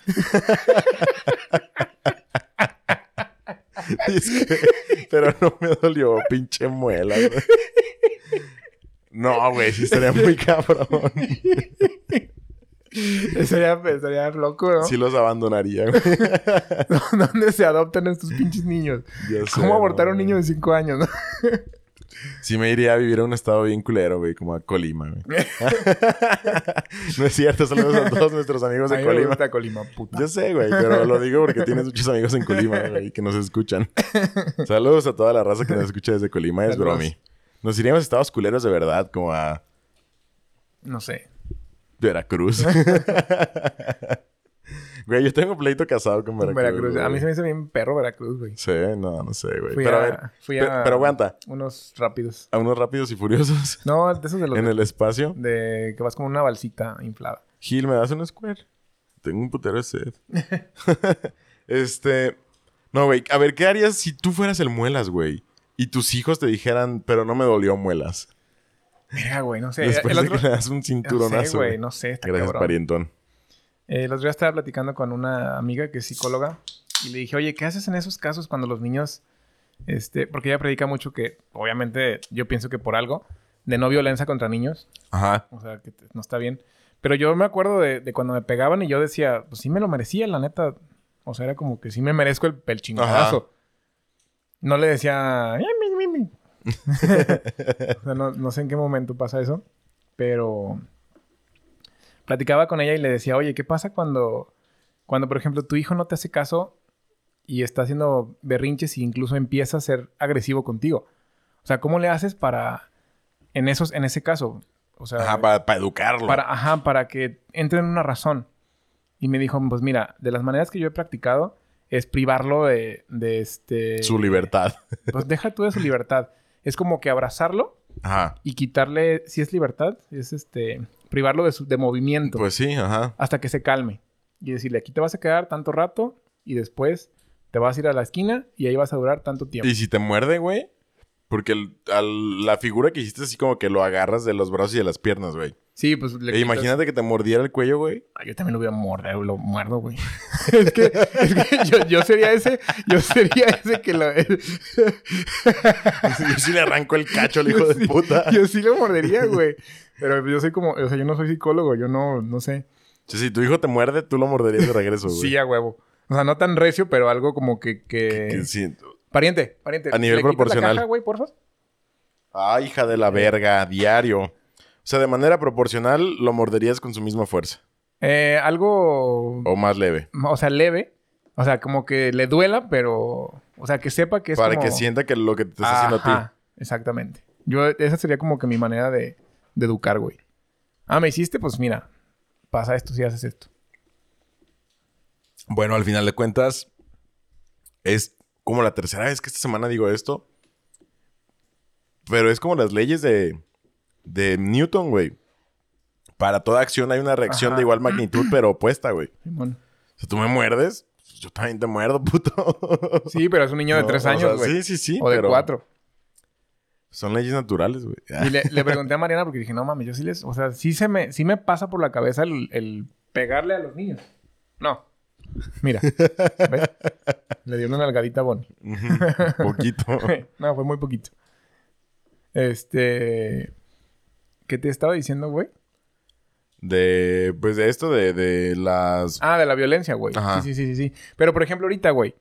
Es que- pero no me dolió, pinche muela, güey. No, güey, sí estaría muy cabrón. (laughs) estaría, estaría loco, ¿no? Sí los abandonaría, güey. (laughs) ¿Dónde se adoptan estos pinches niños? Sé, ¿Cómo abortar a un niño de 5 años, no? Sí me iría a vivir a un estado bien culero, güey, como a Colima, güey. (laughs) no es cierto, saludos a todos nuestros amigos de me Colima. gusta Colima, puta. Yo sé, güey, pero lo digo porque tienes muchos amigos en Colima, güey, que nos escuchan. Saludos a toda la raza que nos escucha desde Colima, es bromi. Nos iríamos a estados culeros de verdad, como a No sé. Veracruz. (laughs) güey, yo tengo pleito casado con Veracruz. Veracruz. A mí se me hizo bien perro Veracruz, güey. Sí, no, no sé, güey. Fui Pero a, ver, fui a pero aguanta. unos rápidos. A unos rápidos y furiosos No, de esos de los en el espacio. de que vas como una balsita inflada. Gil, ¿me das un square? Tengo un putero de sed. (laughs) este... No, güey. A ver, ¿qué harías si tú fueras el muelas, güey? Y tus hijos te dijeran, pero no me dolió muelas. Mira, güey, no sé. Después el de otro... que le das un (laughs) No cinturonazo. sé, güey, no sé. Está Gracias, cabrón. parientón. Eh, el otro día estaba platicando con una amiga que es psicóloga Y le dije, oye, ¿qué haces en esos casos cuando los niños... Este, porque ella predica mucho que, obviamente, yo pienso que por algo, de no violencia contra niños. Ajá. O sea, que te- no está bien. Pero yo me acuerdo de, de cuando me pegaban y yo decía, pues sí me lo merecía, la neta. O sea, era como que sí me merezco el, el chingadazo. No le decía, "Ay, mi, mi, mi". (laughs) o sea, no, no sé en qué momento pasa eso. Pero platicaba con ella y le decía, oye, ¿qué pasa cuando, cuando, por ejemplo, tu hijo no te hace caso y está haciendo berrinches e incluso empieza a ser agresivo contigo? O sea, ¿cómo le haces para, en, esos, en ese caso? O sea, Ajá, para, para educarlo. para, ajá, para que entre en una razón. Y me dijo, pues mira, de las maneras que yo he practicado es privarlo de, de este... Su libertad. Pues deja tú de su libertad. Es como que abrazarlo Ajá. y quitarle, si es libertad, es este, privarlo de, su, de movimiento Pues sí, ajá. hasta que se calme. Y decirle, aquí te vas a quedar tanto rato y después te vas a ir a la esquina y ahí vas a durar tanto tiempo. Y si te muerde, güey. Porque el- al- la figura que hiciste así como que lo agarras de los brazos y de las piernas, güey. Sí, pues le E imagínate que te mordiera el cuello, güey. Ay, yo también lo voy a morder, lo muerdo, güey. (laughs) es que, es que yo, yo sería ese, yo sería ese que lo... Yo sí le arranco el cacho al hijo Yo de sí- puta. Yo sí lo mordería, güey. Pero yo soy como, o sea, yo no soy psicólogo, yo no, no sé. Sí, si tu hijo te muerde, tú lo morderías de regreso, güey. Sí, a huevo. O sea, no tan recio, pero algo como que... que... Que sí. Pariente, pariente. A nivel ¿le proporcional. la caja, güey, porfa? Ah, hija de la verga, diario. O sea, de manera proporcional lo morderías con su misma fuerza. Eh, algo... O más leve. O sea, leve. O sea, como que le duela, pero... O sea, que sepa que es para como... que sienta que lo que te está haciendo a ti. Ajá, Exactamente. Yo, esa sería como que mi manera de, de educar, güey. Ah, me hiciste, pues mira, pasa esto si haces esto. Bueno, al final de cuentas, es como la tercera vez que esta semana digo esto. Pero es como las leyes de, de Newton, güey. Para toda acción hay una reacción Ajá. de igual magnitud, pero opuesta, güey. Sea, tú me muerdes, pues yo también te muerdo, puto. Sí, pero es un niño de No, tres o años, sea, güey. sí, sí, sí. o de pero cuatro. Son leyes naturales, güey. Y le, le pregunté a Mariana porque dije, no mames, yo sí les... O sea, sí, se me, sí me pasa por la cabeza el, el pegarle a los niños. No. Mira. (laughs) ¿Ves? Le dio una nalgadita a Bonnie. Poquito. (laughs) no, fue muy poquito. Este... ¿Qué te estaba diciendo, güey? De, pues de esto de, de las... Ah, de la violencia, güey. Ajá. Sí, sí, sí, sí, sí. Pero, por ejemplo, ahorita, güey.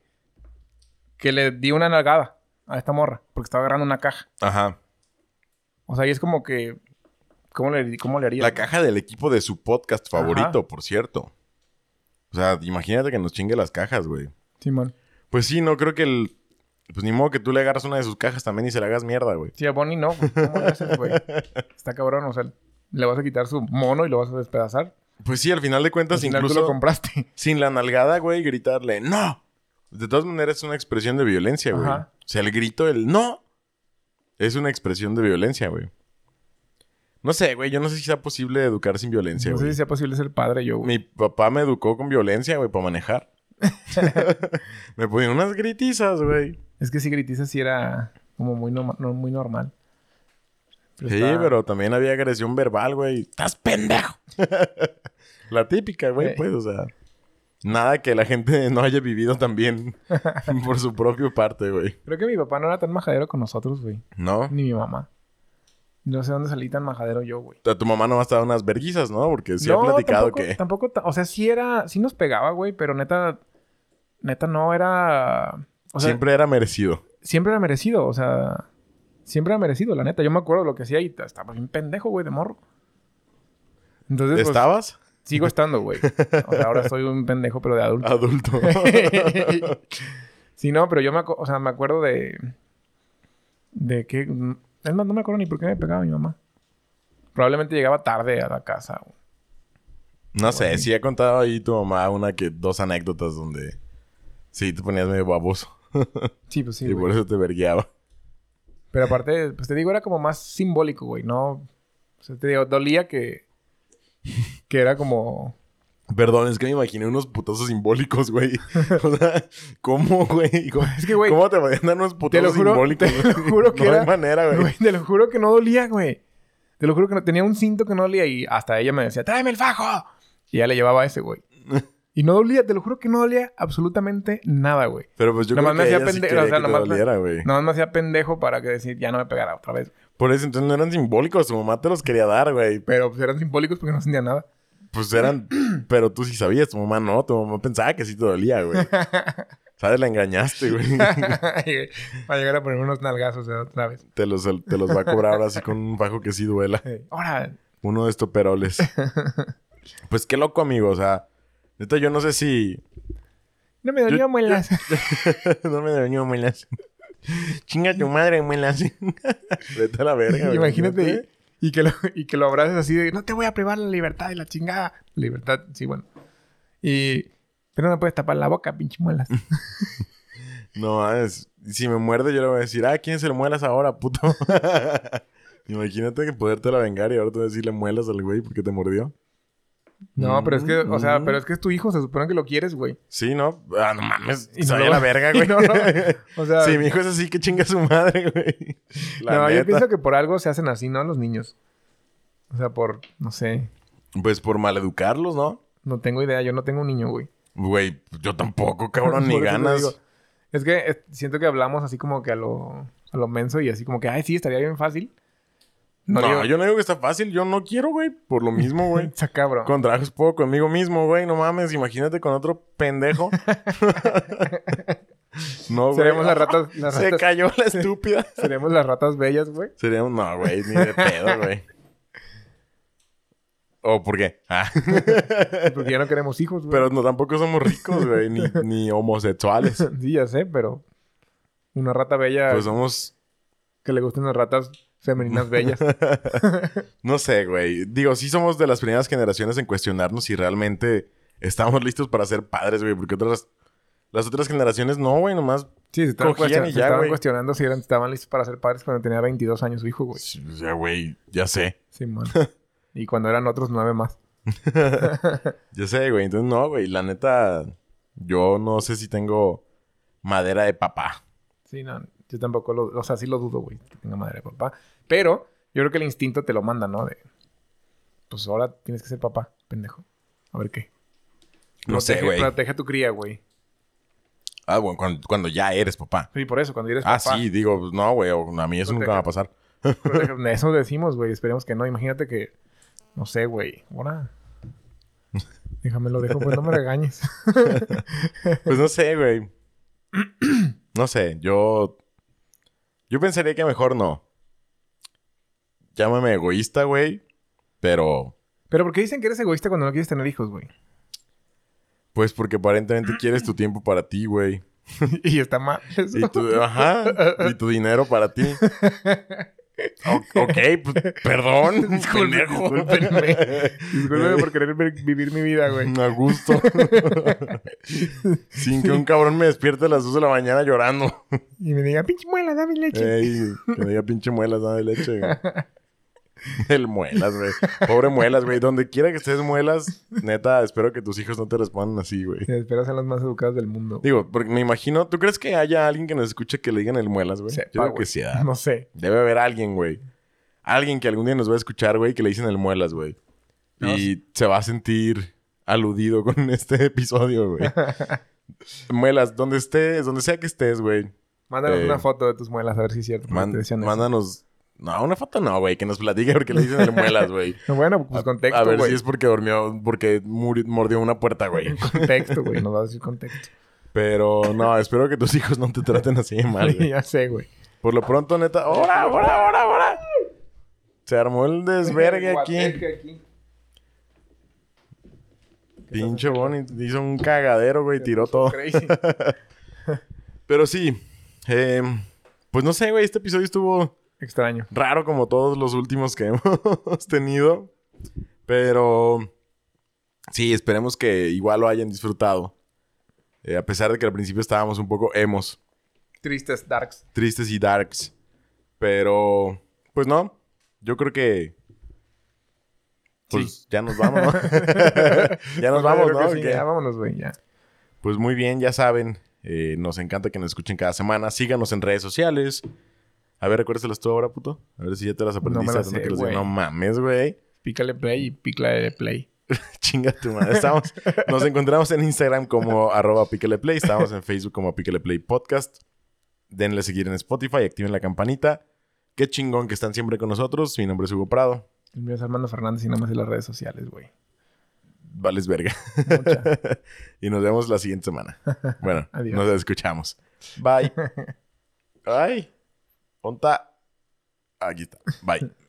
Que le di una nalgada a esta morra. Porque estaba agarrando una caja. Ajá. O sea, y es como que... ¿Cómo le, cómo le haría? La caja del equipo de su podcast favorito, Ajá. por cierto. O sea, imagínate que nos chingue las cajas, güey. Simón. Pues sí, no creo que el... Pues ni modo que tú le agarras una de sus cajas también y se la hagas mierda, güey. Sí, a Bonnie no. güey. ¿Cómo le haces, güey? (laughs) Está cabrón. O sea, le vas a quitar su mono y lo vas a despedazar. Pues sí, al final de cuentas, Al final tú incluso lo compraste. (laughs) sin la nalgada, güey, gritarle ¡No! De todas maneras es una expresión de violencia, güey. Ajá. O sea, el grito, el ¡No! Es una expresión de violencia, güey. No sé, güey. Yo no sé si sea posible educar sin violencia, no sé güey. si sea posible ser padre yo, güey. Mi papá me educó con violencia, güey, para manejar. (laughs) (laughs) me ponían unas gritizas, güey. Es que si gritiza sí era como muy, norma- no, muy normal. Pero Sí, pero también había agresión verbal, güey. ¡Estás pendejo! (laughs) la típica, güey, pues, o sea. Nada que la gente no haya vivido también por su propia parte, güey. Creo que mi papá no era tan majadero con nosotros, güey. ¿No? Ni mi mamá. No sé dónde salí tan majadero yo, güey. A tu mamá no va a estar unas verguizas, ¿no? Porque sí no, ha platicado tampoco, que... Tampoco, ta- o sea, sí era... Sí nos pegaba, güey, pero neta... Neta no era... O sea, siempre era merecido. siempre era merecido, o sea... Siempre era merecido, la neta. Yo me acuerdo de lo que hacía y estaba bien pendejo, güey, de morro. Entonces, pues, ¿Estabas? sigo estando, güey. O sea, ahora soy un pendejo, pero de adulto. Adulto. (laughs) sí, no, pero yo me, o sea, me acuerdo de... De que... Es más, no me acuerdo ni por qué me pegaba mi mamá. Probablemente llegaba tarde a la casa. no sé, Güey. sí ha contado ahí tu mamá una que dos anécdotas donde... Sí, te ponías medio baboso. (laughs) Sí, pues sí, y güey. por eso te vergueaba. Pero aparte, pues te digo, era como más simbólico, güey. No... O sea, te digo, dolía que... Que era como... Perdón, es que me imaginé unos putazos simbólicos, güey. (laughs) O sea, ¿cómo, güey? ¿Cómo, Es que, güey, ¿Cómo te podían dar unos Te putazos lo juro, simbólicos? te lo juro que no era... hay manera, güey. Te lo juro que no dolía, güey. Te lo juro que no... Tenía un cinto que no dolía y hasta ella me decía, tráeme el fajo. Y ya le llevaba ese, güey. (laughs) Y no dolía, te lo juro que no dolía absolutamente nada, güey. Pero pues yo Nomás creo me que hacía ella sí pendejo, quería o sea, nomás me- doliera, güey. Nada más me hacía pendejo para que decir, ya no me pegara otra vez. Por eso entonces no eran simbólicos. Tu mamá te los quería dar, güey. Pero pues eran simbólicos porque no sentía nada. Pues eran... (clears throat) pero tú sí sabías. Tu mamá no. Tu mamá pensaba que sí te dolía, güey. (laughs) ¿Sabes? La engañaste, güey. (laughs) Va a llegar a poner unos nalgazos de otra vez. te, los, te los va a cobrar ahora así con un bajo que sí duela. Eh, Ahora, Uno de estos peroles. (laughs) pues qué loco, amigo. O sea... Neta, yo no sé si... no me dolió Yo- muelas. no me dañó muelas. Chinga tu madre, muelas. Vete a la verga, güey. Imagínate y, y que lo, (laughs) y que lo abraces así de, no te voy a privar la libertad y la chingada. Libertad, sí, bueno. Y, pero no puedes tapar la boca, pinche muelas. (laughs) No, es... Si me muerde, yo le voy a decir, ah, ¿quién se le muelas ahora, puto? (laughs) Imagínate que poderte la vengar y ahora tú decirle muelas al güey porque te mordió. No, pero es que, o sea, pero es que es tu hijo, se supone que lo quieres, güey. Sí, ¿no? Ah, no mames. Y se no vaya la verga, (laughs) güey. no lo- O sea, Si mi hijo es así, que chinga su madre, güey. La no, yo pienso que por algo se hacen así, ¿no? Los niños. O sea, por, no sé, Pues por maleducarlos, ¿no? no tengo idea. Yo no tengo un niño, güey. Güey, yo tampoco, cabrón, (laughs) ni ganas. digo. Es que eh, siento que hablamos así como que a lo, a lo menso y así como que, ay, sí, estaría bien fácil. No, digo- yo no digo que está fácil. Yo no quiero, güey. Por lo mismo, (laughs) güey. Está cabrón. Con trabajos puedo conmigo mismo, güey. No mames, imagínate con otro pendejo. (laughs) no, güey. Seremos las ratas, (laughs) las Se cayó la estúpida. seremos las ratas bellas, güey. Seríamos, no, güey, ni de pedo, güey. ¿O por qué? Ah. Porque ya no queremos hijos, güey. Pero no, tampoco somos ricos, güey, ni, ni homosexuales. Sí, ya sé, pero una rata bella Pues somos, que le gusten las ratas femeninas bellas. (laughs) no sé, güey. Digo, sí somos de las primeras generaciones en cuestionarnos si realmente estamos listos para ser padres, güey. Porque otras, las otras generaciones no, güey, nomás. Sí, se estaban, cuestion- y se ya, estaban cuestionando si eran, estaban listos para ser padres cuando tenía 22 años su hijo, güey. O sea, güey, ya sé. Sí, man. (laughs) y cuando eran otros nueve más. (laughs) Ya sé, güey. Entonces, no, güey. La neta, yo no sé si tengo madera de papá. Sí, no, yo tampoco lo, o sea, sí lo dudo, güey, que tenga madre de papá. Pero yo creo que el instinto te lo manda, ¿no? De, pues ahora tienes que ser papá, pendejo. A ver qué. No sé, Protege- güey. Protege a tu cría, güey. Ah, bueno, cuando, cuando ya eres papá. Sí, por eso, cuando eres Ah, papá. sí, digo, pues, no, güey. A mí eso nunca va a pasar. protege- (laughs) Eso decimos, güey. Esperemos que no. Imagínate que, no sé, güey. Ahora. Déjame lo dejo, pues no me regañes. (laughs) Pues no sé, güey. (clears throat) No sé, yo. Yo pensaría que mejor no. Llámame egoísta, güey. Pero. Pero ¿por qué dicen que eres egoísta cuando no quieres tener hijos, güey? Pues porque aparentemente (clears throat) quieres tu tiempo para ti, güey. (laughs) y está mal. eso. Y tu, ajá. Y tu dinero para ti. (laughs) O- ok, pues perdón. (laughs) Disculpe- discúlpenme. Discúlpeme por querer vivir mi vida, güey. A gusto. Sin que un cabrón me despierte a las 2 de la mañana llorando. Y me diga, pinche muela, dame leche. Ey, que me diga pinche muelas, nada de leche. güey. (laughs) El muelas, güey. Pobre muelas, güey. Donde quiera que estés muelas, neta, espero que tus hijos no te respondan así, güey. Espero sean los más educados del mundo. Digo, porque me imagino, ¿tú crees que haya alguien que nos escuche que le digan el muelas, güey? Sepa, Yo creo güey. que sí. No sé. Debe haber alguien, güey. Alguien que algún día nos va a escuchar, güey, que le dicen el muelas, güey. No, y se va a sentir aludido con (laughs) este episodio, güey. (laughs) muelas, donde estés, donde sea que estés, güey. Mándanos Eh, una foto de tus muelas a ver si es cierto. Man- mándanos. No, una foto no, güey. Que nos platique porque le dicen el muelas, güey. No, (laughs) Bueno, pues contexto, a ver güey. si es porque durmió, porque muri- mordió una puerta, güey. (laughs) Contexto, güey. Nos va a decir contexto. Pero no, espero que tus hijos no te traten así de mal, (laughs) güey. ya sé, güey. Por lo pronto, neta. ¡Ahora, ahora, ahora, ahora! Se armó el desvergue aquí. Aquí. Pinche Bonnie hizo un cagadero, güey. Tiró todo. Crazy. Pero sí. eh, pues no sé, güey. Este episodio estuvo Extraño. raro como todos los últimos que (laughs) hemos tenido. Pero sí, esperemos que igual lo hayan disfrutado. Eh, a pesar de que al principio estábamos un poco emos, Tristes darks. tristes y darks. Pero, pues no. Yo creo que... Pues ya nos vamos, ¿no? (laughs) (laughs) ya nos Pues, vamos, ¿no? ya vámonos, güey. Ya. Pues muy bien, ya saben. eh, nos encanta que nos escuchen cada semana. Síganos en redes sociales. A ver, recuérdaselas tú ahora, puto. A ver si ya te las aprendiste. me sé, que no mames, güey. Pícale play y pícale play. (laughs) Chinga tu madre. Estamos, nos encontramos en Instagram como (laughs) arroba Play. Estamos en Facebook como Play Podcast. Denle seguir en Spotify, activen la campanita. Qué chingón que están siempre con nosotros. Mi nombre es Hugo Prado. El mío es Armando Fernández y nada más en las redes sociales, güey. Vales verga. (laughs) y nos vemos la siguiente semana. Bueno, nos escuchamos. Bye. Ay. Ponta. Aquí está. Bye. (laughs)